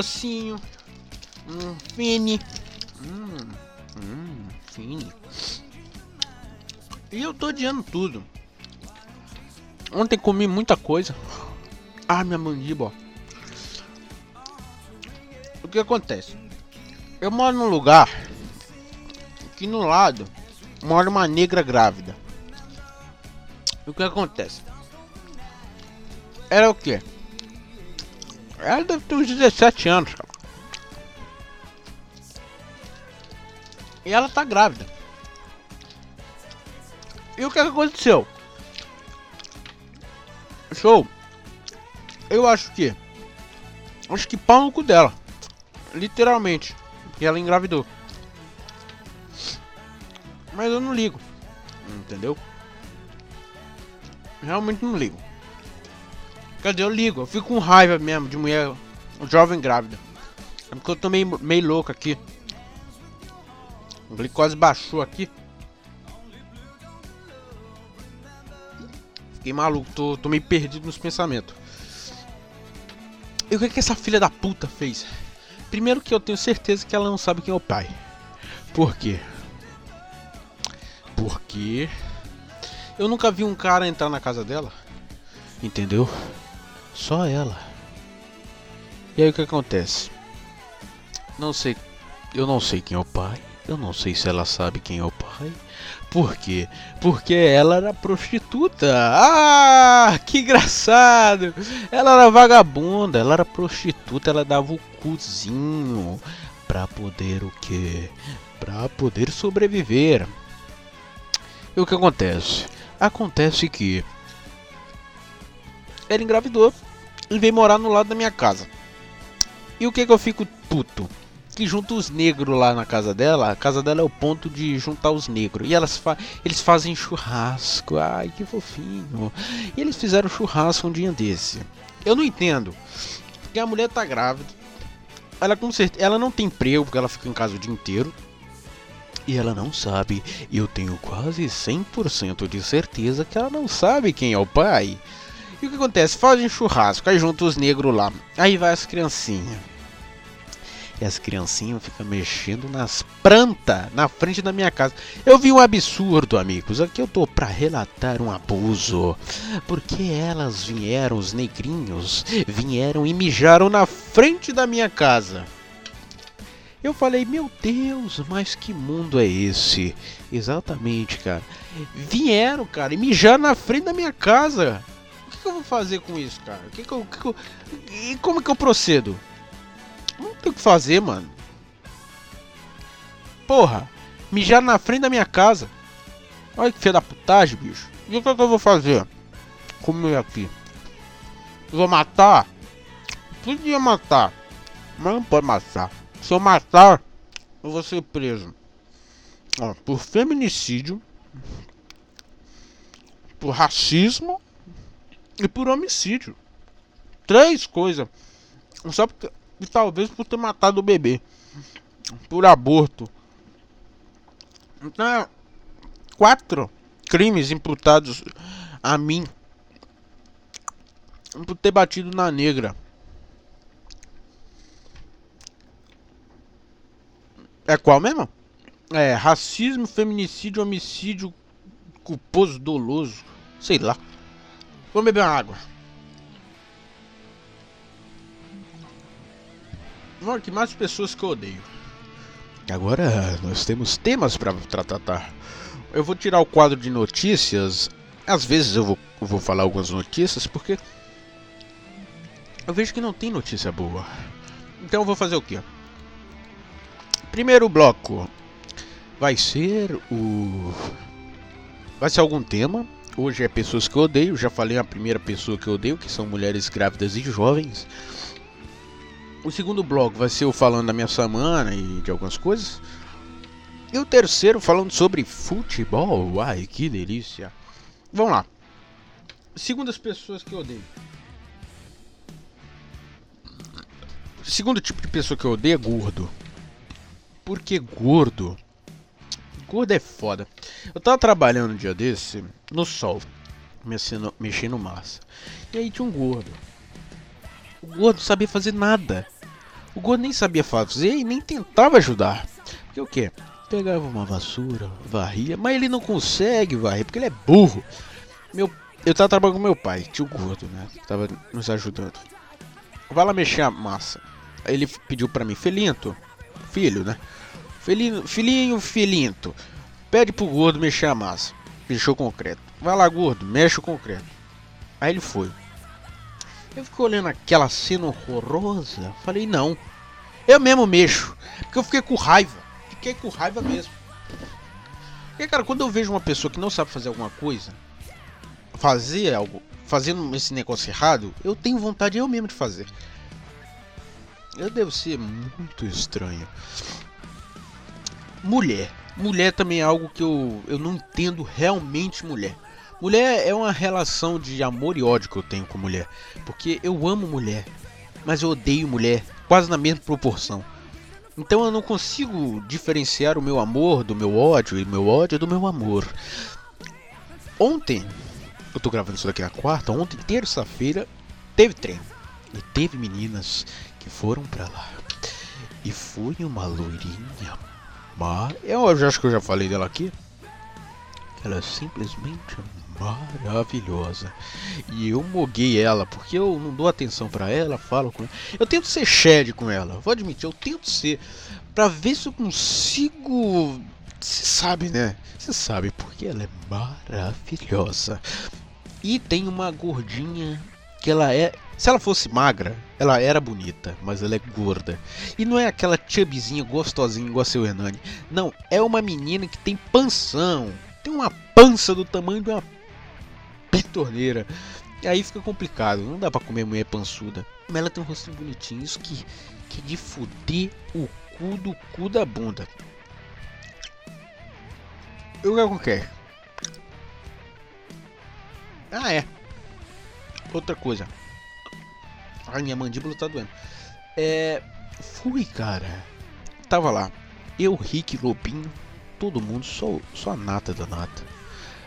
docinho. Hum, fine. Hum, hum, fine. E eu tô odiando tudo. Ontem comi muita coisa. Ah, minha mandíbula. O que acontece? Eu moro num lugar que no lado mora uma negra grávida. O que acontece? Era o que? Ela deve ter uns 17 anos, cara. E ela tá grávida. E o que aconteceu? Show. Eu acho que. Acho que pau no cu dela. Literalmente. E ela engravidou. Mas eu não ligo. Entendeu? Realmente não ligo. Quer dizer, eu ligo. Eu fico com raiva mesmo de mulher jovem grávida. É porque eu tô meio, meio louco aqui. A glicose baixou aqui. Fiquei maluco, tô, tô meio perdido nos pensamentos. E o que, é que essa filha da puta fez? Primeiro que eu tenho certeza que ela não sabe quem é o pai. Por quê? Porque eu nunca vi um cara entrar na casa dela. Entendeu? Só ela. E aí o que acontece? Não sei. Eu não sei quem é o pai. Eu não sei se ela sabe quem é o pai. Por quê? Porque ela era prostituta. Ah, que engraçado! Ela era vagabunda, ela era prostituta, ela dava o cozinho pra poder o quê? Pra poder sobreviver. E o que acontece? Acontece que ela engravidou e veio morar no lado da minha casa. E o que que eu fico puto? que junta os negros lá na casa dela. A casa dela é o ponto de juntar os negros. E elas fa eles fazem churrasco. Ai, que fofinho. E eles fizeram churrasco um dia desse. Eu não entendo. Porque a mulher tá grávida. Ela com certeza, ela não tem emprego porque ela fica em casa o dia inteiro. E ela não sabe, e eu tenho quase 100% de certeza que ela não sabe quem é o pai. E o que acontece? Fazem churrasco, aí junta os negros lá. Aí vai as criancinhas. E as criancinhas ficam mexendo nas plantas na frente da minha casa. Eu vi um absurdo, amigos. Aqui eu tô para relatar um abuso. Porque elas vieram, os negrinhos, vieram e mijaram na frente da minha casa. Eu falei, meu Deus, mas que mundo é esse? Exatamente, cara. Vieram, cara, e mijaram na frente da minha casa. Eu vou fazer com isso, cara? Que que eu, que eu... E como que eu procedo? Não tem o que fazer, mano. Porra, mijar na frente da minha casa. Olha que filha da putagem, bicho. E o que, é que eu vou fazer? Comer aqui. vou matar? Podia matar. Mas não pode matar. Se eu matar, eu vou ser preso. Ó, por feminicídio. Por racismo. E por homicídio. Três coisas. Só porque e talvez por ter matado o bebê. Por aborto. Então, quatro crimes imputados a mim por ter batido na negra. É qual mesmo? É racismo, feminicídio, homicídio culposo, doloso. Sei lá. Vou beber uma água. Mano, que mais pessoas que eu odeio. Agora nós temos temas para tratar. Eu vou tirar o quadro de notícias. Às vezes eu vou, vou falar algumas notícias porque eu vejo que não tem notícia boa. Então eu vou fazer o que? Primeiro bloco vai ser o. Vai ser algum tema. Hoje é pessoas que eu odeio. Já falei a primeira pessoa que eu odeio, que são mulheres grávidas e jovens. O segundo bloco vai ser o falando da minha semana e de algumas coisas. E o terceiro falando sobre futebol. Ai, que delícia. Vamos lá. Segundo as pessoas que eu odeio. Segundo tipo de pessoa que eu odeio é gordo. Porque gordo. Gordo é foda. Eu tava trabalhando um dia desse no sol, mexendo, mexendo massa. E aí tinha um gordo. O gordo sabia fazer nada. O gordo nem sabia fazer e nem tentava ajudar. Porque o quê? Pegava uma vassoura, varria, mas ele não consegue varrer porque ele é burro. Meu, eu tava trabalhando com meu pai, tio gordo, né? Tava nos ajudando. Vai lá mexer a massa. Aí ele pediu para mim, Felinto, filho, né? Filhinho, filhinho, filinto, pede pro gordo mexer a massa. Mexeu o concreto. Vai lá, gordo, mexe o concreto. Aí ele foi. Eu fiquei olhando aquela cena horrorosa. Falei, não. Eu mesmo mexo. Porque eu fiquei com raiva. Fiquei com raiva mesmo. Porque, cara, quando eu vejo uma pessoa que não sabe fazer alguma coisa, fazer algo, fazendo esse negócio errado, eu tenho vontade eu mesmo de fazer. Eu devo ser muito estranho. Mulher. Mulher também é algo que eu, eu não entendo realmente mulher. Mulher é uma relação de amor e ódio que eu tenho com mulher. Porque eu amo mulher, mas eu odeio mulher, quase na mesma proporção. Então eu não consigo diferenciar o meu amor do meu ódio e meu ódio do meu amor. Ontem, eu tô gravando isso daqui na quarta, ontem, terça-feira, teve treino. E teve meninas que foram para lá. E foi uma loirinha. Mas eu já acho que eu já falei dela aqui. Ela é simplesmente maravilhosa. E eu moguei ela, porque eu não dou atenção para ela, falo com ela. Eu tento ser shed com ela, vou admitir, eu tento ser. para ver se eu consigo. Você sabe, né? Você sabe, porque ela é maravilhosa. E tem uma gordinha que ela é. Se ela fosse magra, ela era bonita, mas ela é gorda. E não é aquela chubzinha gostosinha igual a seu Hernani. Não, é uma menina que tem panção. Tem uma pança do tamanho de uma pitorneira. E aí fica complicado, não dá pra comer mulher pançuda. Mas ela tem um rostinho bonitinho, isso que, que de fuder o cu do cu da bunda. Eu quero quer. Ah é. Outra coisa. Ai, minha mandíbula tá doendo. É. Fui, cara. Tava lá. Eu, Rick, Lobinho, todo mundo, só, só a nata da nata.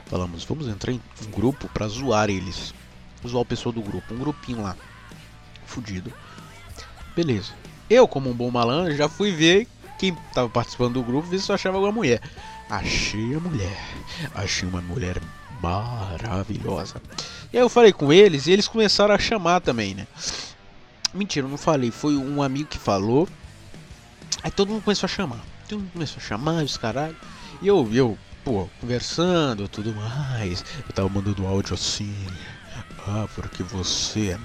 Falamos, vamos entrar em um grupo para zoar eles. Zoar o pessoal do grupo, um grupinho lá. Fudido. Beleza. Eu, como um bom malandro, já fui ver quem tava participando do grupo, ver se eu achava alguma mulher. Achei a mulher. Achei uma mulher maravilhosa. E aí eu falei com eles e eles começaram a chamar também, né? Mentira, eu não falei. Foi um amigo que falou. Aí todo mundo começou a chamar. Todo mundo começou a chamar, os caralho. E eu, eu pô, conversando tudo mais. Eu tava mandando áudio assim. Ah, porque você é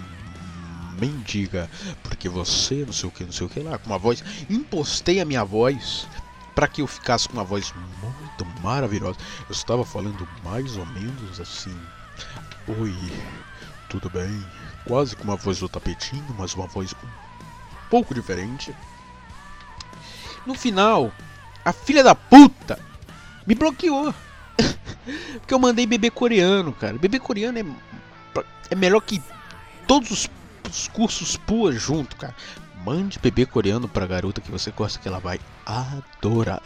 mendiga, porque você não sei o que, não sei o que lá, com uma voz. Impostei a minha voz para que eu ficasse com uma voz muito maravilhosa. Eu estava falando mais ou menos assim. Oi, tudo bem? Quase com uma voz do tapetinho, mas uma voz um pouco diferente. No final, a filha da puta me bloqueou. Porque eu mandei bebê coreano, cara. Bebê coreano é, é melhor que todos os, os cursos PUA junto, cara. Mande bebê coreano pra garota que você gosta que ela vai adorar.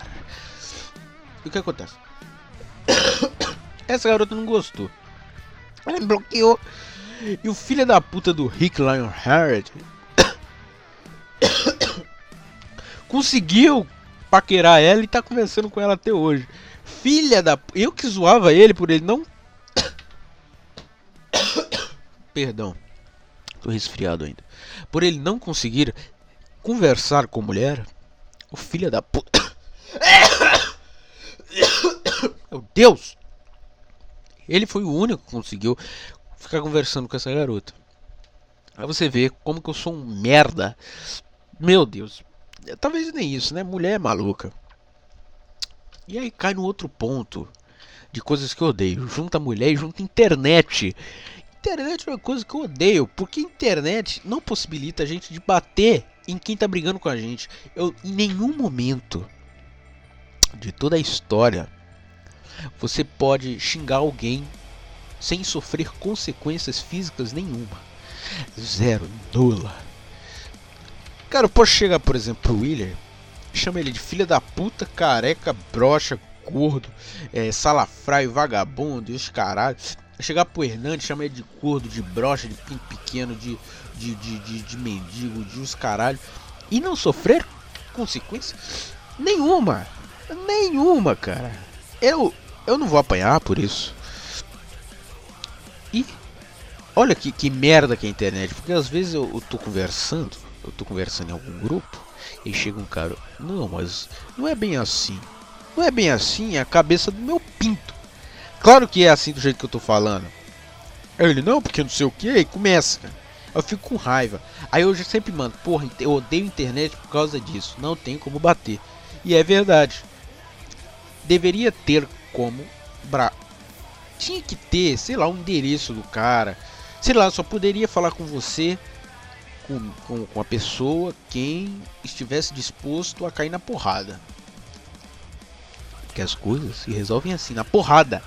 E o que acontece? Essa garota não gostou. Ela me bloqueou. E o filho da puta do Rick Lionheart conseguiu paquerar ela e tá conversando com ela até hoje. Filha da. Eu que zoava ele por ele não. Perdão. Tô resfriado ainda. Por ele não conseguir conversar com mulher. O filho da puta. Meu Deus! Ele foi o único que conseguiu ficar conversando com essa garota. Aí você vê como que eu sou um merda. Meu Deus. Talvez nem isso, né? Mulher é maluca. E aí cai no outro ponto de coisas que eu odeio. Junta mulher e junta internet. Internet é uma coisa que eu odeio, porque internet não possibilita a gente de bater em quem tá brigando com a gente. Eu em nenhum momento de toda a história você pode xingar alguém sem sofrer consequências físicas nenhuma. Zero, nula. Cara, eu posso chegar, por exemplo, pro Willer chama ele de filha da puta, careca, brocha, gordo, é, salafraio, vagabundo e os caralho. Chegar pro Hernandes, chama ele de gordo, de brocha, de pinto pequeno, de, de, de, de, de mendigo, de os caralho. e não sofrer consequência nenhuma. Nenhuma, cara. Eu eu não vou apanhar por isso. E olha que, que merda que é a internet, porque às vezes eu, eu tô conversando, eu tô conversando em algum grupo e chega um cara, não, mas não é bem assim. Não é bem assim, é a cabeça do meu pinto. Claro que é assim do jeito que eu tô falando. Ele, não, porque não sei o que, e começa, Eu fico com raiva. Aí eu já sempre mando, porra, eu odeio internet por causa disso. Não tem como bater. E é verdade. Deveria ter como bra... Tinha que ter, sei lá, o um endereço do cara. Sei lá, só poderia falar com você, com, com, com a pessoa, quem estivesse disposto a cair na porrada. Porque as coisas se resolvem assim, na porrada.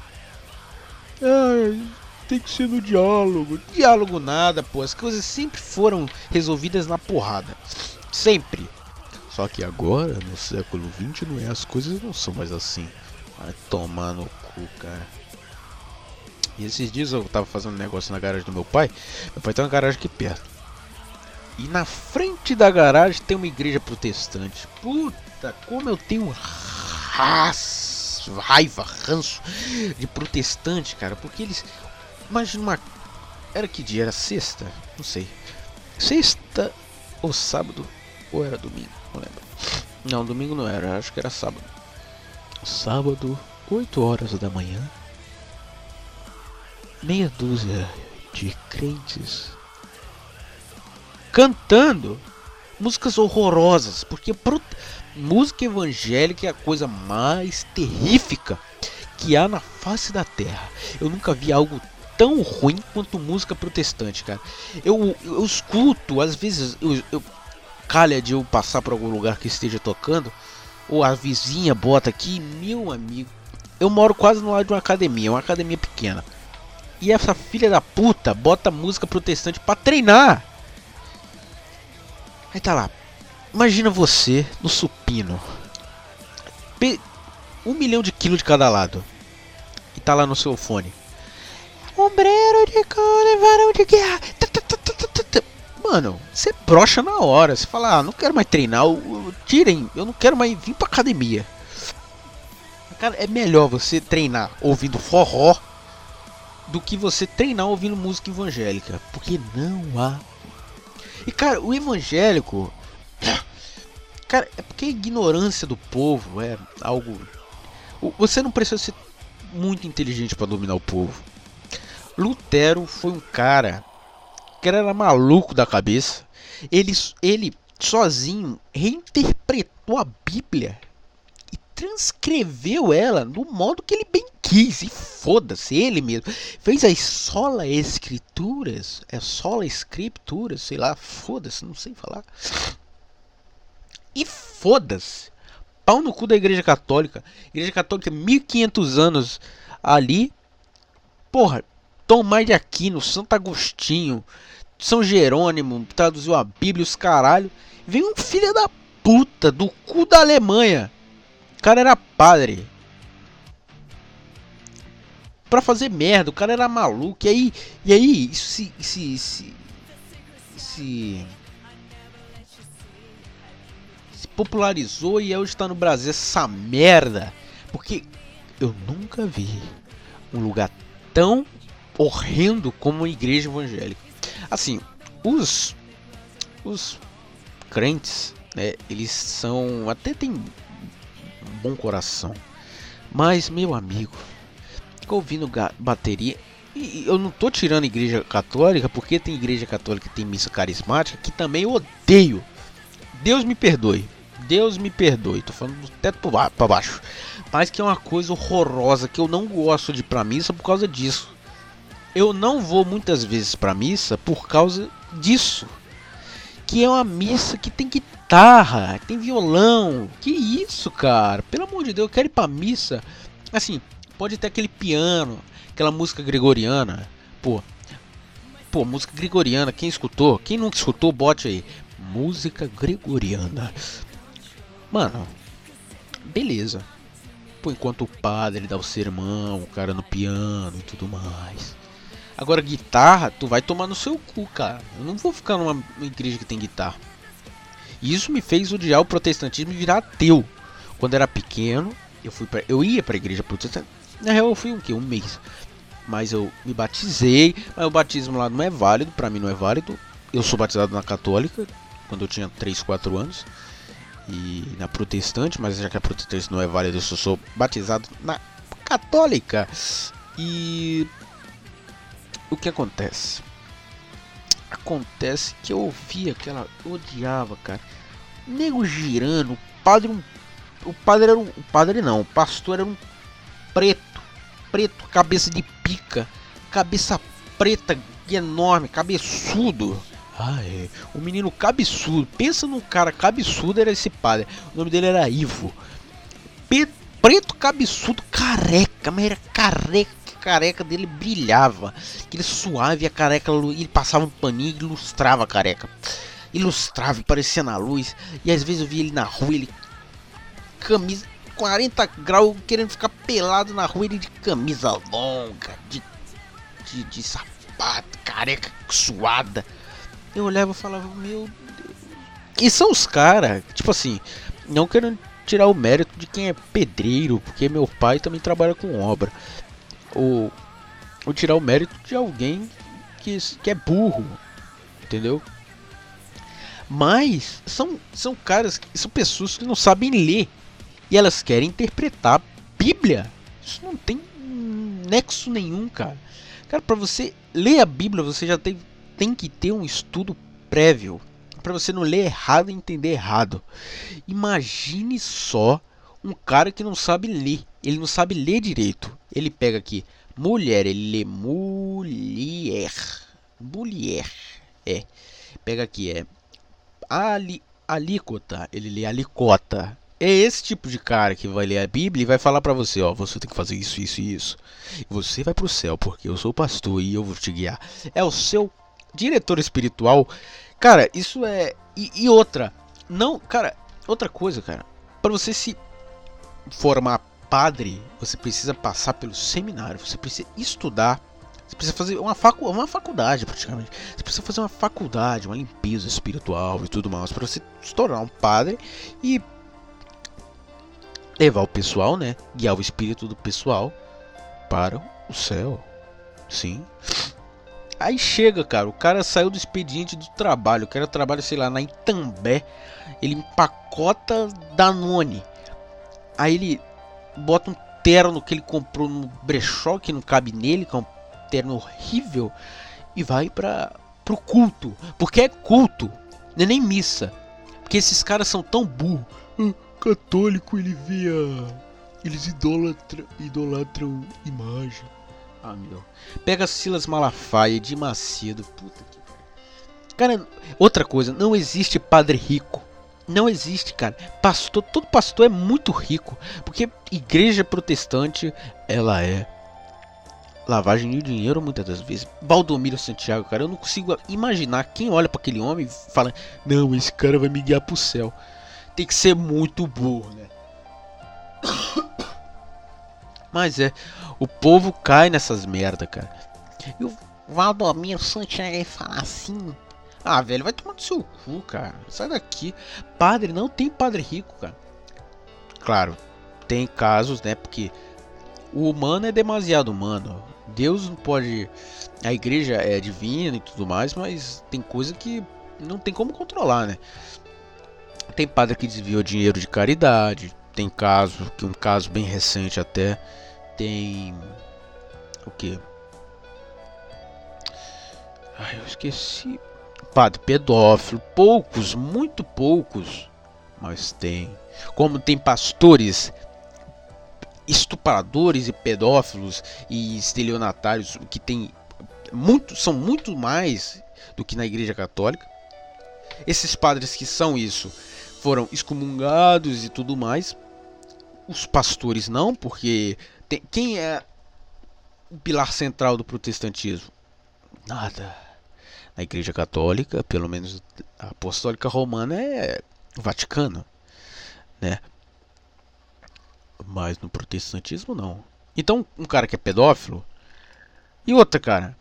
Ai, tem que ser no diálogo. Diálogo nada, pô. As coisas sempre foram resolvidas na porrada. Sempre. Só que agora, no século XX, não é, as coisas não são mais assim. Vai tomar no cu, cara. E esses dias eu tava fazendo um negócio na garagem do meu pai. Meu pai tem uma garagem aqui perto. E na frente da garagem tem uma igreja protestante. Puta, como eu tenho raça, raiva, ranço de protestante, cara. Porque eles. Imagina uma. Era que dia? Era sexta? Não sei. Sexta ou sábado? Ou era domingo? Não lembro. Não, domingo não era. Acho que era sábado. Sábado, 8 horas da manhã. Meia dúzia de crentes cantando músicas horrorosas, porque pro... música evangélica é a coisa mais terrífica que há na face da terra. Eu nunca vi algo tão ruim quanto música protestante, cara. Eu, eu escuto, às vezes, eu, eu calha de eu passar por algum lugar que esteja tocando ou a vizinha bota aqui, meu amigo. Eu moro quase no lado de uma academia, uma academia pequena. E essa filha da puta bota música protestante para treinar. Aí tá lá. Imagina você no supino. Um milhão de quilos de cada lado. E tá lá no seu fone. Ombreiro de couro, varão de guerra. Mano, você brocha na hora. Você fala, ah, não quero mais treinar. Tirem, eu não quero mais vir pra academia. Cara, é melhor você treinar ouvindo forró do que você treinar ouvindo música evangélica. Porque não há. E cara, o evangélico. Cara, é porque a ignorância do povo é algo. Você não precisa ser muito inteligente para dominar o povo. Lutero foi um cara que era maluco da cabeça. Ele, ele sozinho reinterpretou a Bíblia e transcreveu ela no modo que ele bem quis. E foda-se, ele mesmo. Fez as sola escrituras. É sola escrituras, sei lá, foda-se, não sei falar. E foda-se. Pau no cu da Igreja Católica. Igreja Católica, 1500 anos ali. Porra, Tomás de Aquino, Santo Agostinho, São Jerônimo, traduziu a Bíblia, os caralho. Vem um filho da puta do cu da Alemanha. O cara era padre. Pra fazer merda, o cara era maluco. E aí, e aí isso se, se, se, se, popularizou e hoje está no Brasil essa merda. Porque eu nunca vi um lugar tão horrendo como igreja evangélica. Assim, os os crentes, né, eles são até tem um bom coração. Mas meu amigo, fica ouvindo bateria e eu não tô tirando igreja católica, porque tem igreja católica que tem missa carismática que também eu odeio. Deus me perdoe. Deus me perdoe. Tô falando do teto para baixo. Mas que é uma coisa horrorosa que eu não gosto de ir pra missa por causa disso eu não vou muitas vezes para missa por causa disso. Que é uma missa que tem guitarra, tem violão. Que isso, cara? Pelo amor de Deus, eu quero ir pra missa. Assim, pode ter aquele piano, aquela música gregoriana. Pô, pô, música gregoriana, quem escutou? Quem nunca escutou, bote aí. Música gregoriana. Mano, beleza. Pô, enquanto o padre dá o sermão, o cara no piano e tudo mais. Agora, guitarra, tu vai tomar no seu cu, cara. Eu não vou ficar numa igreja que tem guitarra. Isso me fez odiar o protestantismo e virar ateu. Quando era pequeno, eu fui pra, eu ia para igreja protestante. Na real, eu fui um que um mês. Mas eu me batizei, mas o batismo lá não é válido, para mim não é válido. Eu sou batizado na católica quando eu tinha 3, 4 anos e na protestante, mas já que a protestante não é válida, eu só sou batizado na católica. E o que acontece? Acontece que eu ouvi aquela. Eu odiava, cara. Nego girando, o padre um. O padre era um. O padre não, o pastor era um preto. Preto, cabeça de pica. Cabeça preta enorme, cabeçudo. Ah, é. O menino cabeçudo. Pensa num cara cabeçudo, era esse padre. O nome dele era Ivo. Pe preto cabeçudo, careca, mas era careca. Careca dele brilhava. Aquele suave, a careca, ele passava um paninho e ilustrava a careca. Ilustrava e parecia na luz. E às vezes eu via ele na rua, ele. Camisa 40 graus, querendo ficar pelado na rua, ele de camisa longa, de, de, de sapato, careca suada. Eu olhava e falava, meu Deus. E são os caras, tipo assim, não querendo tirar o mérito de quem é pedreiro, porque meu pai também trabalha com obra. Ou, ou tirar o mérito de alguém que, que é burro, entendeu? Mas são, são caras, são pessoas que não sabem ler e elas querem interpretar a Bíblia. Isso não tem nexo nenhum, cara. Cara, para você ler a Bíblia, você já tem tem que ter um estudo prévio para você não ler errado e entender errado. Imagine só um cara que não sabe ler, ele não sabe ler direito. Ele pega aqui mulher, ele lê mulher, mulher, é. Pega aqui é ali, alíquota, ele lê alicota. É esse tipo de cara que vai ler a Bíblia e vai falar para você, ó, você tem que fazer isso, isso e isso. Você vai pro céu porque eu sou pastor e eu vou te guiar. É o seu diretor espiritual. Cara, isso é. E, e outra. Não, cara, outra coisa, cara. Para você se formar padre, você precisa passar pelo seminário, você precisa estudar. Você precisa fazer uma, facu uma faculdade, praticamente. Você precisa fazer uma faculdade, uma limpeza espiritual e tudo mais, para você se tornar um padre e levar o pessoal, né? Guiar o espírito do pessoal para o céu. Sim. Aí chega, cara, o cara saiu do expediente do trabalho, o cara trabalha, sei lá, na Itambé, ele empacota Danone. Aí ele bota um terno que ele comprou no brechó, que não cabe nele, que é um terno horrível, e vai para pro culto, porque é culto, não é nem missa. Porque esses caras são tão burros. Ah, católico ele vê a... Eles idolatram, idolatram imagem. Ah, meu. Pega Silas Malafaia de Macedo. Puta que Cara, outra coisa, não existe padre rico. Não existe, cara. Pastor, todo pastor é muito rico, porque igreja protestante, ela é lavagem de dinheiro muitas das vezes. Baldomiro Santiago, cara, eu não consigo imaginar quem olha para aquele homem e fala: "Não, esse cara vai me guiar pro céu". Tem que ser muito burro, né? Mas é, o povo cai nessas merda, cara. E o Valdomiro Santiago fala assim. Ah, velho, vai tomar no seu cu, cara. Sai daqui. Padre, não tem padre rico, cara. Claro, tem casos, né? Porque o humano é demasiado humano. Deus não pode. A igreja é divina e tudo mais, mas tem coisa que não tem como controlar, né? Tem padre que desviou dinheiro de caridade. Tem caso, que um caso bem recente até, tem o que? Ai, eu esqueci. Padre pedófilo, poucos, muito poucos, mas tem. Como tem pastores estupradores e pedófilos e estelionatários que tem muito, são muito mais do que na Igreja Católica. Esses padres que são isso foram excomungados e tudo mais. Os pastores não, porque tem, quem é o pilar central do protestantismo? Nada. Na Igreja Católica, pelo menos a Apostólica Romana é o Vaticano, né? Mas no protestantismo não. Então, um cara que é pedófilo e outra, cara.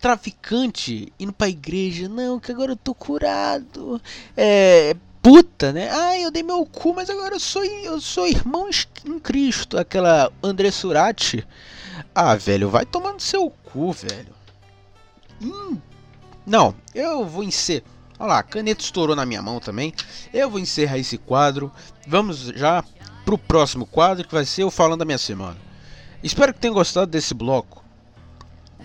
traficante indo pra igreja. Não, que agora eu tô curado. É. Puta, né? Ah, eu dei meu cu, mas agora eu sou, eu sou irmão em Cristo. Aquela André Surati. Ah, velho, vai tomando seu cu, velho. Hum. Não, eu vou encerrar. Olha lá, a caneta estourou na minha mão também. Eu vou encerrar esse quadro. Vamos já pro próximo quadro que vai ser o Falando da Minha Semana. Espero que tenham gostado desse bloco.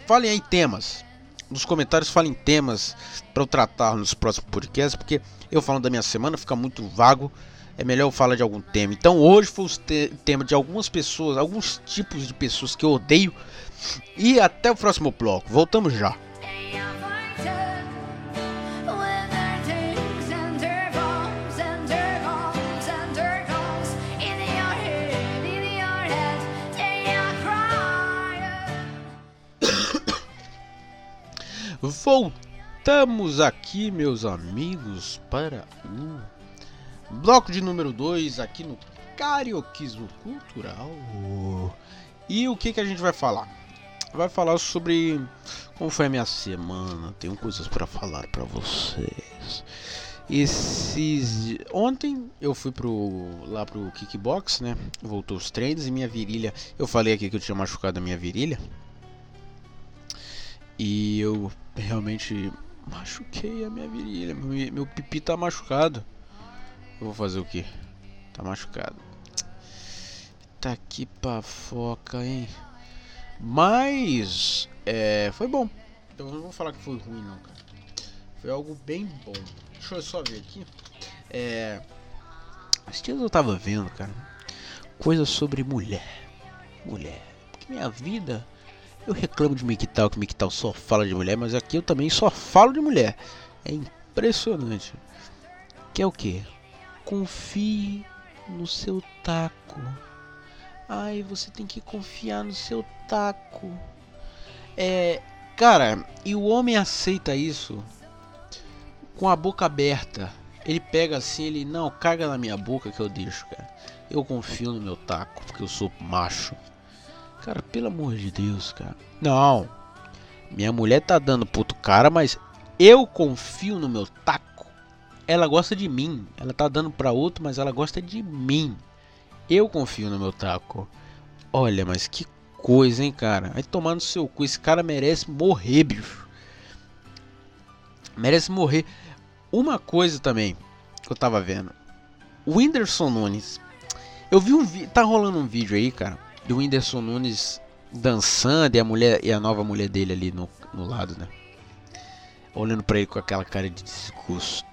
Falem aí temas. Nos comentários falem temas para eu tratar nos próximos podcasts, porque eu falando da minha semana fica muito vago. É melhor eu falar de algum tema. Então hoje foi o te tema de algumas pessoas, alguns tipos de pessoas que eu odeio. E até o próximo bloco. Voltamos já. Voltamos aqui, meus amigos, para o bloco de número 2 aqui no Carioquismo Cultural. E o que, que a gente vai falar? Vai falar sobre como foi a minha semana. Tenho coisas para falar para vocês. Esses ontem eu fui pro lá pro kickbox, né? Voltou os treinos e minha virilha. Eu falei aqui que eu tinha machucado a minha virilha. E eu realmente machuquei a minha virilha. Meu, meu pipi tá machucado. Eu vou fazer o que? Tá machucado. Tá aqui pra foca, hein? Mas é, foi bom. Eu não vou falar que foi ruim não, cara. Foi algo bem bom. Deixa eu só ver aqui. É. Esses dias eu tava vendo, cara. Coisas sobre mulher. Mulher. Porque minha vida eu reclamo de Miqutal, que Miqutal só fala de mulher, mas aqui eu também só falo de mulher. É impressionante. Que é o que? Confie no seu taco. Ai, você tem que confiar no seu taco. É, cara, e o homem aceita isso com a boca aberta. Ele pega assim, ele não caga na minha boca que eu deixo, cara. Eu confio no meu taco, porque eu sou macho. Cara, pelo amor de Deus, cara. Não. Minha mulher tá dando puto cara, mas eu confio no meu taco. Ela gosta de mim. Ela tá dando pra outro, mas ela gosta de mim. Eu confio no meu taco. Olha, mas que coisa, hein, cara. Vai tomar no seu cu. Esse cara merece morrer, bicho. Merece morrer. Uma coisa também que eu tava vendo. O Whindersson Nunes. Eu vi um vídeo. Tá rolando um vídeo aí, cara do Whindersson Nunes dançando e a mulher e a nova mulher dele ali no, no lado, né? Olhando para ele com aquela cara de desgosto.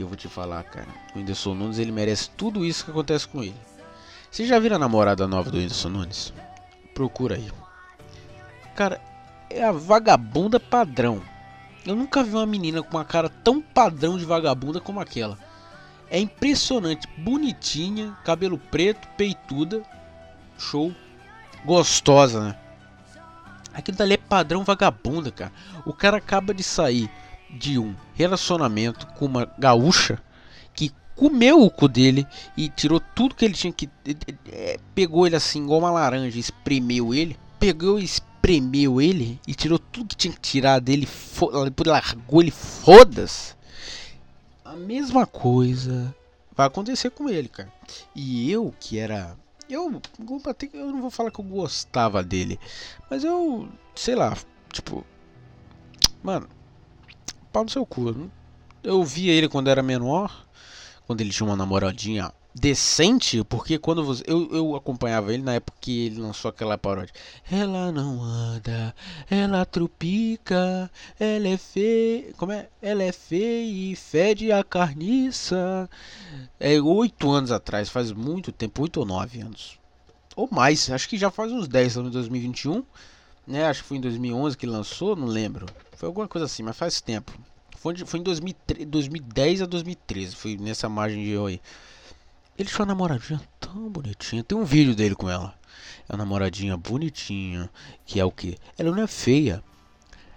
Eu vou te falar, cara, o Whindersson Nunes ele merece tudo isso que acontece com ele. Você já viram a namorada nova do Whindersson Nunes? Procura aí. Cara, é a vagabunda padrão. Eu nunca vi uma menina com uma cara tão padrão de vagabunda como aquela. É impressionante, bonitinha, cabelo preto, peituda, show. Gostosa, né? Aquilo dali é padrão vagabunda, cara. O cara acaba de sair de um relacionamento com uma gaúcha que comeu o cu dele e tirou tudo que ele tinha que. É, pegou ele assim, igual uma laranja, espremeu ele. Pegou e espremeu ele e tirou tudo que tinha que tirar dele. Largou ele, foda-se. A mesma coisa vai acontecer com ele, cara. E eu, que era eu, eu não vou falar que eu gostava dele, mas eu, sei lá, tipo, mano, pau no seu cu. Eu via ele quando era menor, quando ele tinha uma namoradinha decente, porque quando você, eu, eu acompanhava ele na época que ele lançou aquela paródia. Ela não anda, ela trupica, ela é feia, como é? Ela é feia e fede a carniça. É oito anos atrás, faz muito tempo, oito ou nove anos. Ou mais, acho que já faz uns 10 anos, 2021, né? Acho que foi em 2011 que lançou, não lembro. Foi alguma coisa assim, mas faz tempo. Foi, foi em 2003, 2010 a 2013, foi nessa margem de aí. Ele tinha uma namoradinha tão bonitinha. Tem um vídeo dele com ela. É uma namoradinha bonitinha. Que é o que? Ela não é feia.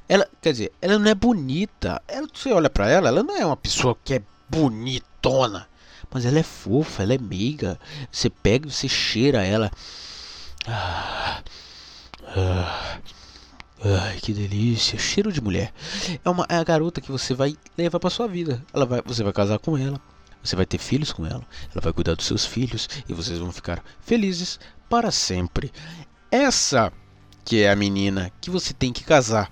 Ela, quer dizer, ela não é bonita. Ela, você olha pra ela, ela não é uma pessoa que é bonitona. Mas ela é fofa, ela é meiga. Você pega você cheira ela. Ah, ah, Ai, que delícia, cheiro de mulher. É uma é a garota que você vai levar para sua vida. Ela vai, você vai casar com ela, você vai ter filhos com ela, ela vai cuidar dos seus filhos e vocês vão ficar felizes para sempre. Essa que é a menina que você tem que casar,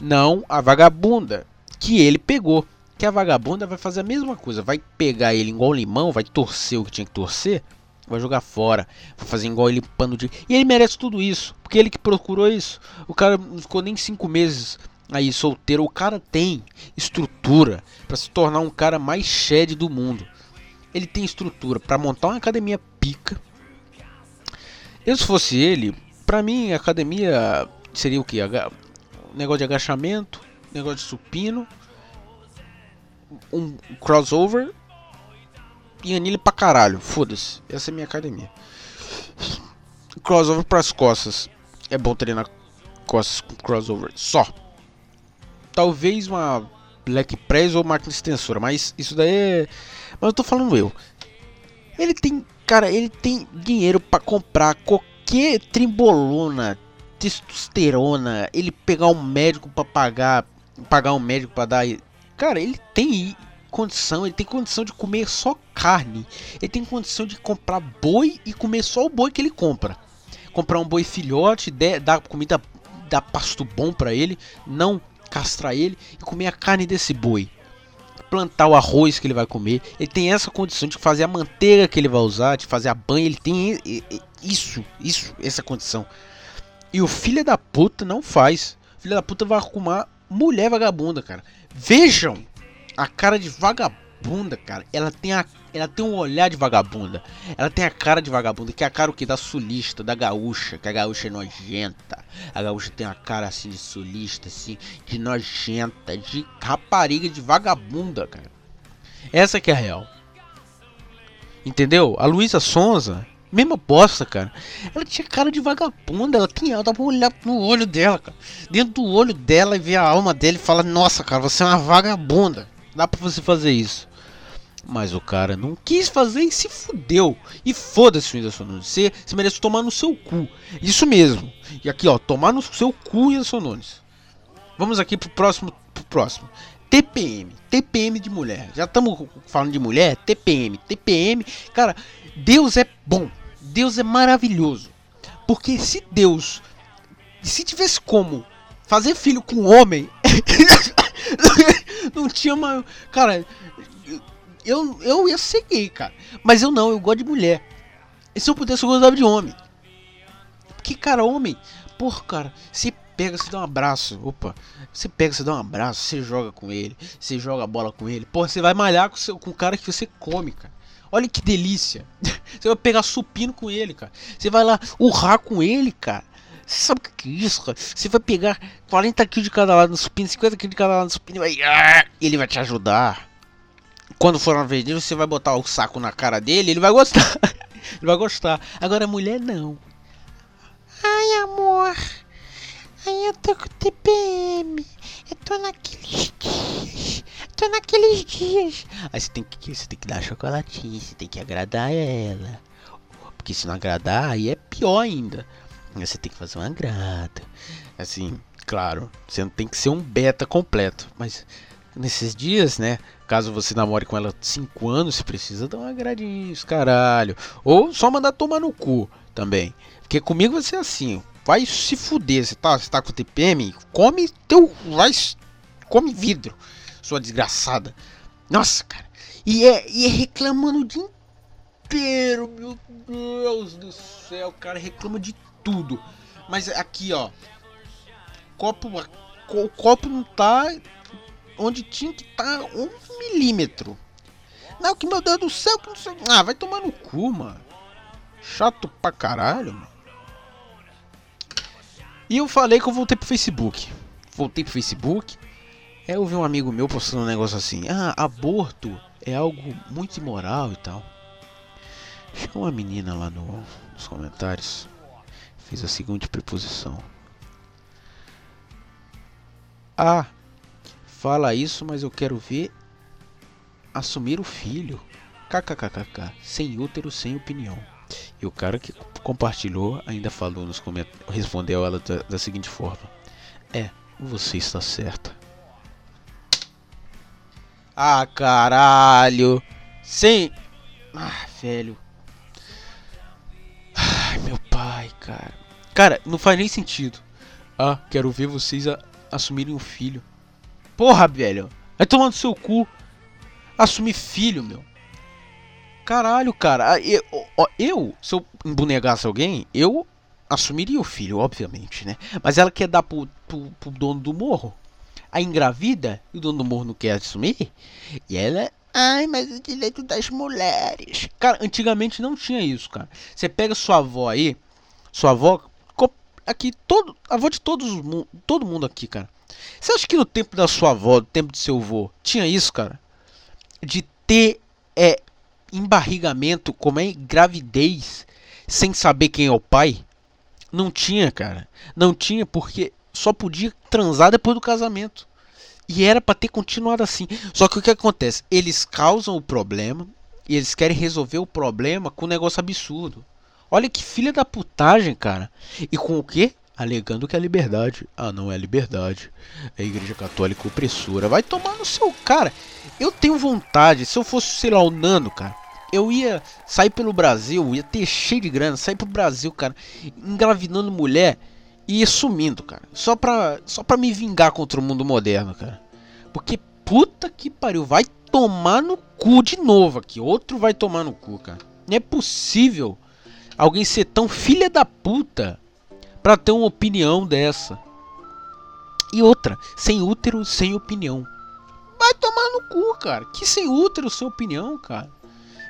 não a vagabunda que ele pegou. Que a vagabunda vai fazer a mesma coisa, vai pegar ele igual limão, vai torcer o que tinha que torcer, vai jogar fora, vai fazer igual ele pano de. E ele merece tudo isso, porque ele que procurou isso. O cara não ficou nem cinco meses aí solteiro. O cara tem estrutura para se tornar um cara mais shed do mundo. Ele tem estrutura para montar uma academia pica. Eu se fosse ele, pra mim academia seria o que? Negócio de agachamento, negócio de supino um crossover e anilha pra caralho. Foda-se. Essa é minha academia. Crossover pras costas. É bom treinar costas com crossover. Só. Talvez uma Black Press ou máquina extensora. Mas isso daí é. Mas eu tô falando eu. Ele tem. Cara, ele tem dinheiro para comprar qualquer trimbolona, testosterona. Ele pegar um médico para pagar. Pagar um médico para dar Cara, ele tem condição, ele tem condição de comer só carne. Ele tem condição de comprar boi e comer só o boi que ele compra. Comprar um boi filhote, dar comida, dar pasto bom para ele, não castrar ele e comer a carne desse boi. Plantar o arroz que ele vai comer. Ele tem essa condição de fazer a manteiga que ele vai usar, de fazer a banha. Ele tem isso, isso, essa condição. E o filho da puta não faz. O filho da puta vai arrumar mulher vagabunda, cara. Vejam a cara de vagabunda, cara. Ela tem a ela tem um olhar de vagabunda. Ela tem a cara de vagabunda, que é a cara o que da sulista, da gaúcha, que a gaúcha é nojenta. A gaúcha tem a cara assim de sulista, assim, de nojenta, de rapariga, de vagabunda, cara. Essa que é a real. Entendeu? A Luísa Sonza Mesma bosta, cara. Ela tinha cara de vagabunda, ela tinha, dá pra olhar no olho dela, cara. Dentro do olho dela e ver a alma dele e falar, nossa, cara, você é uma vagabunda. Dá pra você fazer isso. Mas o cara não quis fazer e se fudeu. E foda-se o Whindersson Nunes. Você, você merece tomar no seu cu. Isso mesmo. E aqui, ó, tomar no seu cu, Whindersson Nunes. Vamos aqui pro próximo. Pro próximo. TPM. TPM de mulher. Já estamos falando de mulher? TPM. TPM. Cara, Deus é bom. Deus é maravilhoso. Porque se Deus, se tivesse como fazer filho com homem, não tinha uma. Cara, eu, eu ia ser gay, cara. Mas eu não, eu gosto de mulher. E se eu pudesse, eu gostava de homem. Porque, cara, homem, porra, cara, você pega, você dá um abraço. Opa, você pega, você dá um abraço, você joga com ele, você joga a bola com ele. Porra, você vai malhar com, seu, com o cara que você come, cara. Olha que delícia. Você vai pegar supino com ele, cara. Você vai lá urrar com ele, cara. Você sabe o que é isso, cara? Você vai pegar 40 kg de cada lado no supino, 50 kg de cada lado no supino e vai... Ah, ele vai te ajudar. Quando for uma vez dele, você vai botar o saco na cara dele, ele vai gostar. ele vai gostar. Agora a mulher não. Ai, amor. Ai, eu tô com TPM. Eu tô naqueles dias. Tô naqueles dias. Aí você tem que, você tem que dar chocolatinho, você tem que agradar ela. Porque se não agradar, aí é pior ainda. Você tem que fazer um agrado. Assim, claro, você não tem que ser um beta completo. Mas nesses dias, né? Caso você namore com ela 5 anos, você precisa dar um agradinho, caralho. Ou só mandar tomar no cu também. Porque comigo vai ser assim vai se fuder. Você tá, você tá com TPM? Come teu. Vai. Come vidro, sua desgraçada. Nossa, cara. E é, e é reclamando o dia inteiro, meu Deus do céu. O cara reclama de tudo. Mas aqui, ó. Copo. O copo não tá onde tinha que tá um milímetro. Não, que meu Deus do céu, que não sei. Ah, vai tomar no cu, mano. Chato pra caralho, mano. E eu falei que eu voltei pro Facebook. Voltei pro Facebook. Aí eu vi um amigo meu postando um negócio assim: Ah, aborto é algo muito imoral e tal. Chegou uma menina lá no, nos comentários. Fez a seguinte preposição: Ah, fala isso, mas eu quero ver assumir o filho. KKKKK, sem útero, sem opinião. E o cara que compartilhou ainda falou nos comentários, respondeu ela da, da seguinte forma: É, você está certa. Ah, caralho. Sem. Ah, velho. Ai, meu pai, cara. Cara, não faz nem sentido. Ah, quero ver vocês assumirem um filho. Porra, velho. Vai tomando seu cu. Assumir filho, meu. Caralho, cara. Ah, eu, eu, se eu embunegasse alguém, eu assumiria o filho, obviamente, né? Mas ela quer dar pro, pro, pro dono do morro. A engravida e o dono do morro não quer assumir. E ela. Ai, mas o direito das mulheres. Cara, antigamente não tinha isso, cara. Você pega sua avó aí. Sua avó. Aqui, todo. Avó de todos, todo mundo aqui, cara. Você acha que no tempo da sua avó, no tempo do seu avô, tinha isso, cara? De ter é, embarrigamento, como é gravidez, sem saber quem é o pai? Não tinha, cara. Não tinha porque só podia transar depois do casamento. E era para ter continuado assim. Só que o que acontece? Eles causam o problema e eles querem resolver o problema com um negócio absurdo. Olha que filha da putagem, cara. E com o quê? Alegando que é liberdade. Ah, não é liberdade. É a igreja católica opressora. Vai tomar no seu cara. Eu tenho vontade. Se eu fosse, sei lá, o Nando, cara eu ia sair pelo Brasil, ia ter cheio de grana, sair pro Brasil, cara, engravidando mulher e ia sumindo, cara. Só pra, só pra me vingar contra o mundo moderno, cara. Porque puta que pariu, vai tomar no cu de novo aqui. Outro vai tomar no cu, cara. Não é possível alguém ser tão filha da puta pra ter uma opinião dessa. E outra, sem útero, sem opinião. Vai tomar no cu, cara. Que sem útero, sem opinião, cara.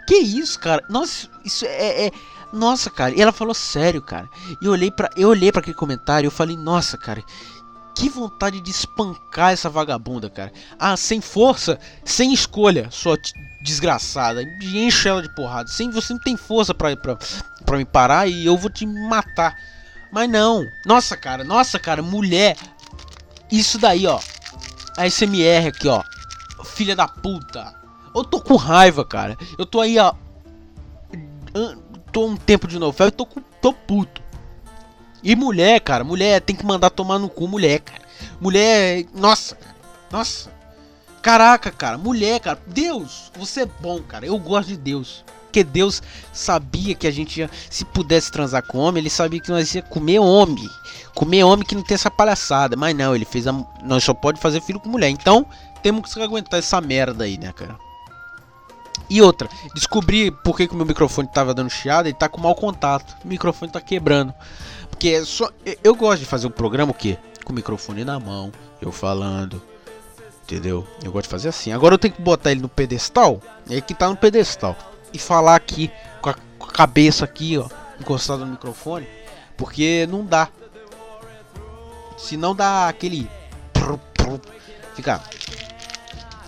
Que isso, cara? Nossa, isso é, é, Nossa, cara. E ela falou sério, cara. E eu olhei para eu olhei para aquele comentário e eu falei: "Nossa, cara, que vontade de espancar essa vagabunda, cara. Ah, sem força, sem escolha, sua desgraçada. Enche ela de porrada. Sem você não tem força pra, pra, pra me parar e eu vou te matar. Mas não. Nossa, cara, nossa, cara, mulher. Isso daí, ó. A SMR aqui, ó. Filha da puta. Eu tô com raiva, cara. Eu tô aí, ó. Tô um tempo de novela, eu tô, com, tô puto. E mulher, cara, mulher tem que mandar tomar no cu, mulher, cara. Mulher, nossa, cara. Nossa. Caraca, cara, mulher, cara. Deus, você é bom, cara. Eu gosto de Deus. Porque Deus sabia que a gente ia, se pudesse transar com homem, ele sabia que nós ia comer homem. Comer homem que não tem essa palhaçada. Mas não, ele fez a. Nós só pode fazer filho com mulher. Então, temos que aguentar essa merda aí, né, cara? E outra, descobri por que, o meu microfone tava dando chiado e tá com mau contato. O microfone tá quebrando. Porque é só. Eu gosto de fazer um programa o quê? Com o microfone na mão, eu falando. Entendeu? Eu gosto de fazer assim. Agora eu tenho que botar ele no pedestal. É que tá no pedestal. E falar aqui com a, com a cabeça aqui, ó. Encostada no microfone. Porque não dá. Se não dá aquele. Fica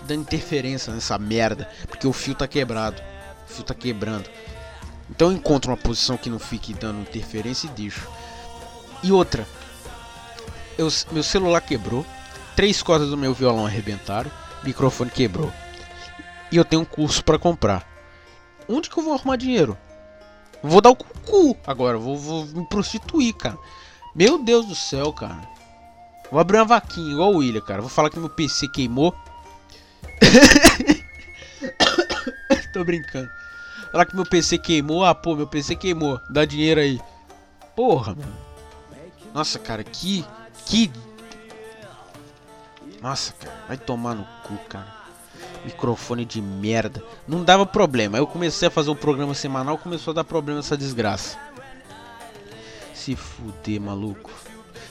dando interferência nessa merda, porque o fio tá quebrado. O fio tá quebrando. Então eu encontro uma posição que não fique dando interferência e deixo. E outra, eu, meu celular quebrou, três cordas do meu violão arrebentaram, microfone quebrou. E eu tenho um curso para comprar. Onde que eu vou arrumar dinheiro? Vou dar o cu agora, vou, vou me prostituir, cara. Meu Deus do céu, cara. Vou abrir uma vaquinha igual o William, cara. Vou falar que meu PC queimou. Tô brincando. Falar que meu PC queimou. Ah, pô, meu PC queimou. Dá dinheiro aí. Porra, mano. Nossa, cara, que. Que. Nossa, cara. Vai tomar no cu, cara. Microfone de merda. Não dava problema. Eu comecei a fazer um programa semanal. Começou a dar problema essa desgraça. Se fuder, maluco.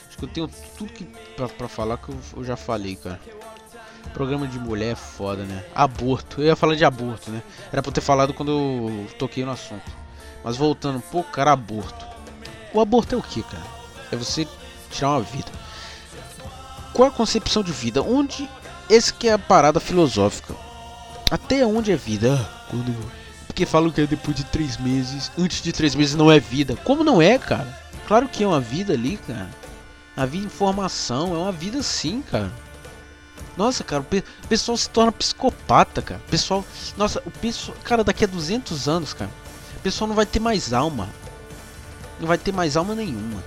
Acho que eu tenho tudo que pra, pra falar que eu, eu já falei, cara. Programa de mulher é foda, né? Aborto. Eu ia falar de aborto, né? Era pra eu ter falado quando eu toquei no assunto. Mas voltando um pouco, cara, aborto. O aborto é o que, cara? É você tirar uma vida. Qual a concepção de vida? Onde. Esse que é a parada filosófica. Até onde é vida? Quando. Porque falam que é depois de três meses. Antes de três meses não é vida. Como não é, cara? Claro que é uma vida ali, cara. A vida informação é uma vida sim, cara. Nossa, cara, o pessoal se torna psicopata, cara. O pessoal, nossa, o pessoal, cara, daqui a 200 anos, cara, o pessoal não vai ter mais alma. Não vai ter mais alma nenhuma.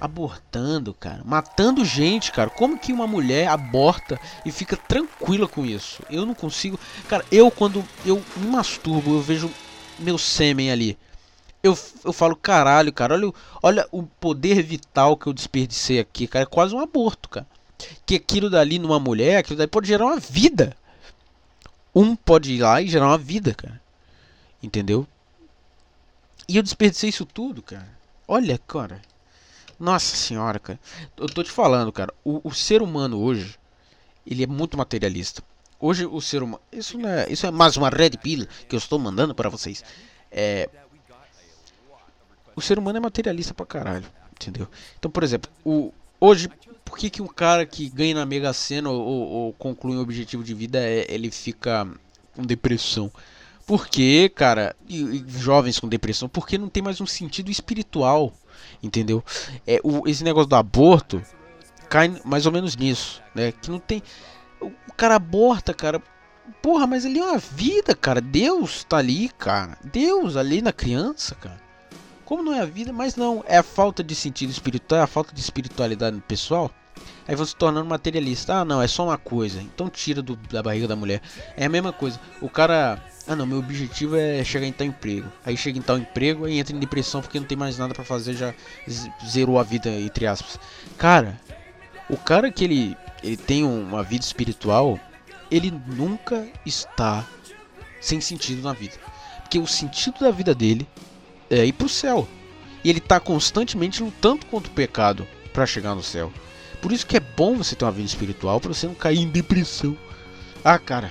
Abortando, cara, matando gente, cara. Como que uma mulher aborta e fica tranquila com isso? Eu não consigo. Cara, eu quando eu me masturbo, eu vejo meu sêmen ali. Eu, eu falo, caralho, cara, olha, olha o poder vital que eu desperdicei aqui, cara. É quase um aborto, cara. Que aquilo dali numa mulher, aquilo dali pode gerar uma vida. Um pode ir lá e gerar uma vida, cara. Entendeu? E eu desperdicei isso tudo, cara. Olha, cara. Nossa senhora, cara. Eu tô te falando, cara. O, o ser humano hoje, ele é muito materialista. Hoje o ser humano. Isso, é, isso é mais uma red pill que eu estou mandando para vocês. É. O ser humano é materialista pra caralho. Entendeu? Então, por exemplo, o, hoje, por que, que um cara que ganha na Mega Sena ou, ou, ou conclui um objetivo de vida, é, ele fica com depressão? Porque, cara, e, e jovens com depressão, porque não tem mais um sentido espiritual entendeu? É, o, esse negócio do aborto cai mais ou menos nisso, né? Que não tem. O, cara aborta, cara. Porra, mas ali é uma vida, cara. Deus tá ali, cara. Deus ali na criança, cara. Como não é a vida, mas não, é a falta de sentido espiritual, é a falta de espiritualidade no pessoal. Aí você tornando materialista. Ah, não, é só uma coisa. Então tira do, da barriga da mulher. É a mesma coisa. O cara ah não, meu objetivo é chegar em tal emprego. Aí chega em tal emprego, aí entra em depressão porque não tem mais nada para fazer, já zerou a vida, entre aspas. Cara, o cara que ele, ele tem uma vida espiritual, ele nunca está sem sentido na vida. Porque o sentido da vida dele é ir pro céu. E ele está constantemente lutando contra o pecado para chegar no céu. Por isso que é bom você ter uma vida espiritual para você não cair em depressão. Ah, cara,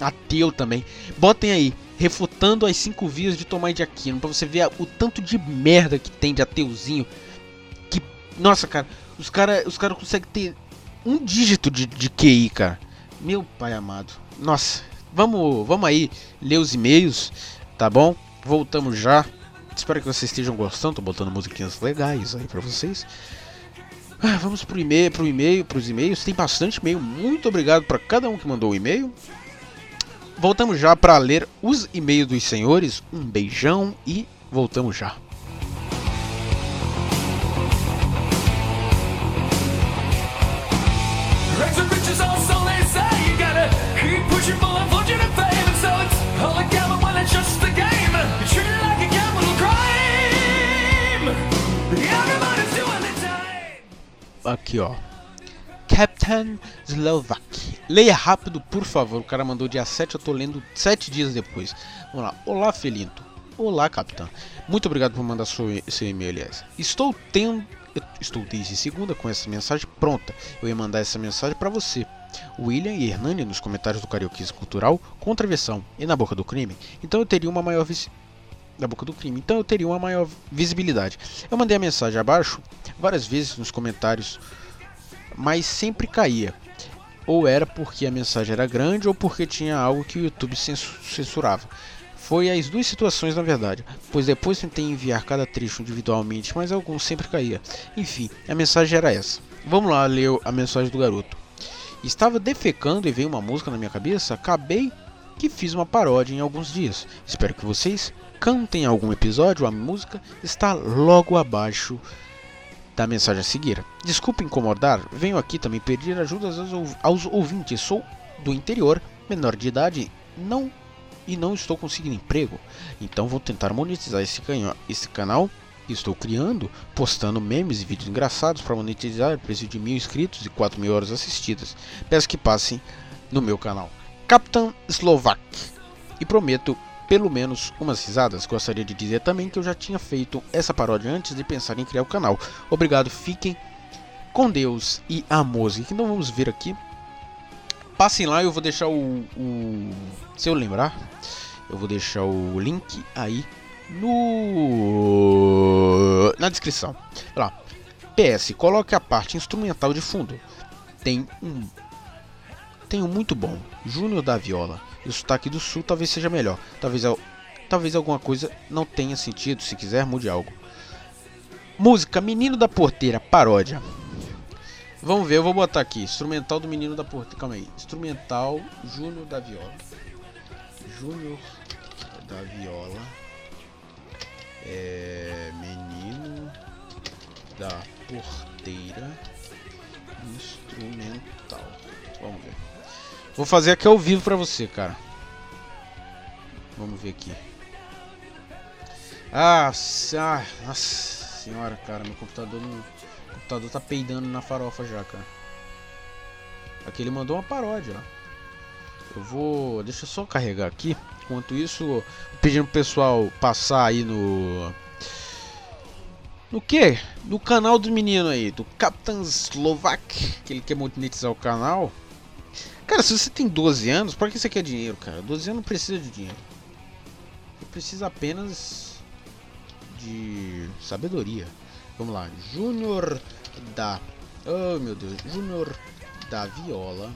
ateu também. Botem aí, refutando as cinco vias de Tomás de Aquino, pra você ver o tanto de merda que tem de ateuzinho. Que, nossa, cara, os caras os cara conseguem ter um dígito de, de QI, cara. Meu pai amado. Nossa, vamos, vamos aí ler os e-mails, tá bom? Voltamos já. Espero que vocês estejam gostando. Tô botando musiquinhas legais aí pra vocês. Ah, vamos pro e-mail, pro e-mail, pros e-mails. Tem bastante e-mail. Muito obrigado para cada um que mandou o e-mail. Voltamos já para ler os e-mails dos senhores. Um beijão e voltamos já. Aqui ó. Captain Slovak. Leia rápido, por favor. O cara mandou dia 7, eu tô lendo 7 dias depois. Vamos lá. Olá, Felinto. Olá, capitão. Muito obrigado por mandar seu, seu e-mail, aliás. Estou tendo. Estou desde segunda com essa mensagem pronta. Eu ia mandar essa mensagem para você. William e Hernani nos comentários do Carioquice Cultural, Contraversão e Na Boca do Crime. Então eu teria uma maior. Da boca do crime. Então eu teria uma maior visibilidade. Eu mandei a mensagem abaixo várias vezes nos comentários mas sempre caía. Ou era porque a mensagem era grande ou porque tinha algo que o YouTube censurava. Foi as duas situações na verdade, pois depois tentei enviar cada trecho individualmente, mas alguns sempre caía. Enfim, a mensagem era essa. Vamos lá ler a mensagem do garoto. Estava defecando e veio uma música na minha cabeça, acabei que fiz uma paródia em alguns dias. Espero que vocês cantem algum episódio, a música está logo abaixo da mensagem a seguir. Desculpe incomodar, venho aqui também pedir ajuda aos ouvintes. Sou do interior, menor de idade, não e não estou conseguindo emprego. Então vou tentar monetizar esse, canho, esse canal que estou criando, postando memes e vídeos engraçados para monetizar, preço de mil inscritos e 4 mil horas assistidas. Peço que passem no meu canal. Capitão Slovak. E prometo pelo menos umas risadas. Gostaria de dizer também que eu já tinha feito essa paródia antes de pensar em criar o canal. Obrigado, fiquem com Deus e a música. Então vamos ver aqui. Passem lá, eu vou deixar o, o se eu lembrar, eu vou deixar o link aí no na descrição. Lá. PS, coloque a parte instrumental de fundo. Tem um tem um muito bom, Júnior da Viola e o sotaque do sul talvez seja melhor. Talvez, talvez alguma coisa não tenha sentido, se quiser mude algo. Música Menino da Porteira, paródia. Vamos ver, eu vou botar aqui. Instrumental do Menino da Porteira. Calma aí. Instrumental Júnior da Viola. Júnior da Viola. É. Menino da porteira instrumental. Vamos ver. Vou fazer aqui ao vivo pra você, cara. Vamos ver aqui. Ah, ah, nossa senhora, cara, meu computador o computador tá peidando na farofa já, cara. Aqui ele mandou uma paródia, ó. Eu vou, deixa eu só carregar aqui. Enquanto isso, pedindo pro pessoal passar aí no no que? No canal do menino aí, do Captain Slovak, que ele quer monetizar o canal. Cara, se você tem 12 anos, pra que você quer dinheiro, cara? 12 anos não precisa de dinheiro. Você precisa apenas de sabedoria. Vamos lá, Júnior da... Oh, meu Deus. Júnior da Viola.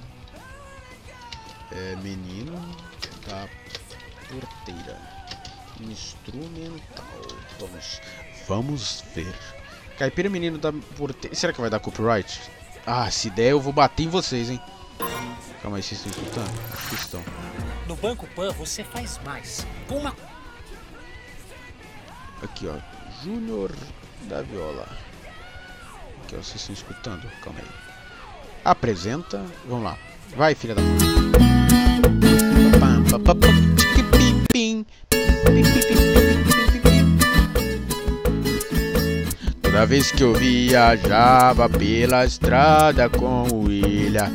É, menino da porteira. Instrumental. Vamos, vamos ver. Caipira menino da porteira. Será que vai dar copyright? Ah, se der eu vou bater em vocês, hein. Calma aí, vocês estão escutando? Acho que estão. No Banco Pan você faz mais. Com uma. Aqui, ó. Júnior da Viola. Aqui, ó. Vocês estão escutando? Calma aí. Apresenta. Vamos lá. Vai, filha da Toda vez que eu viajava pela estrada com o Ilha,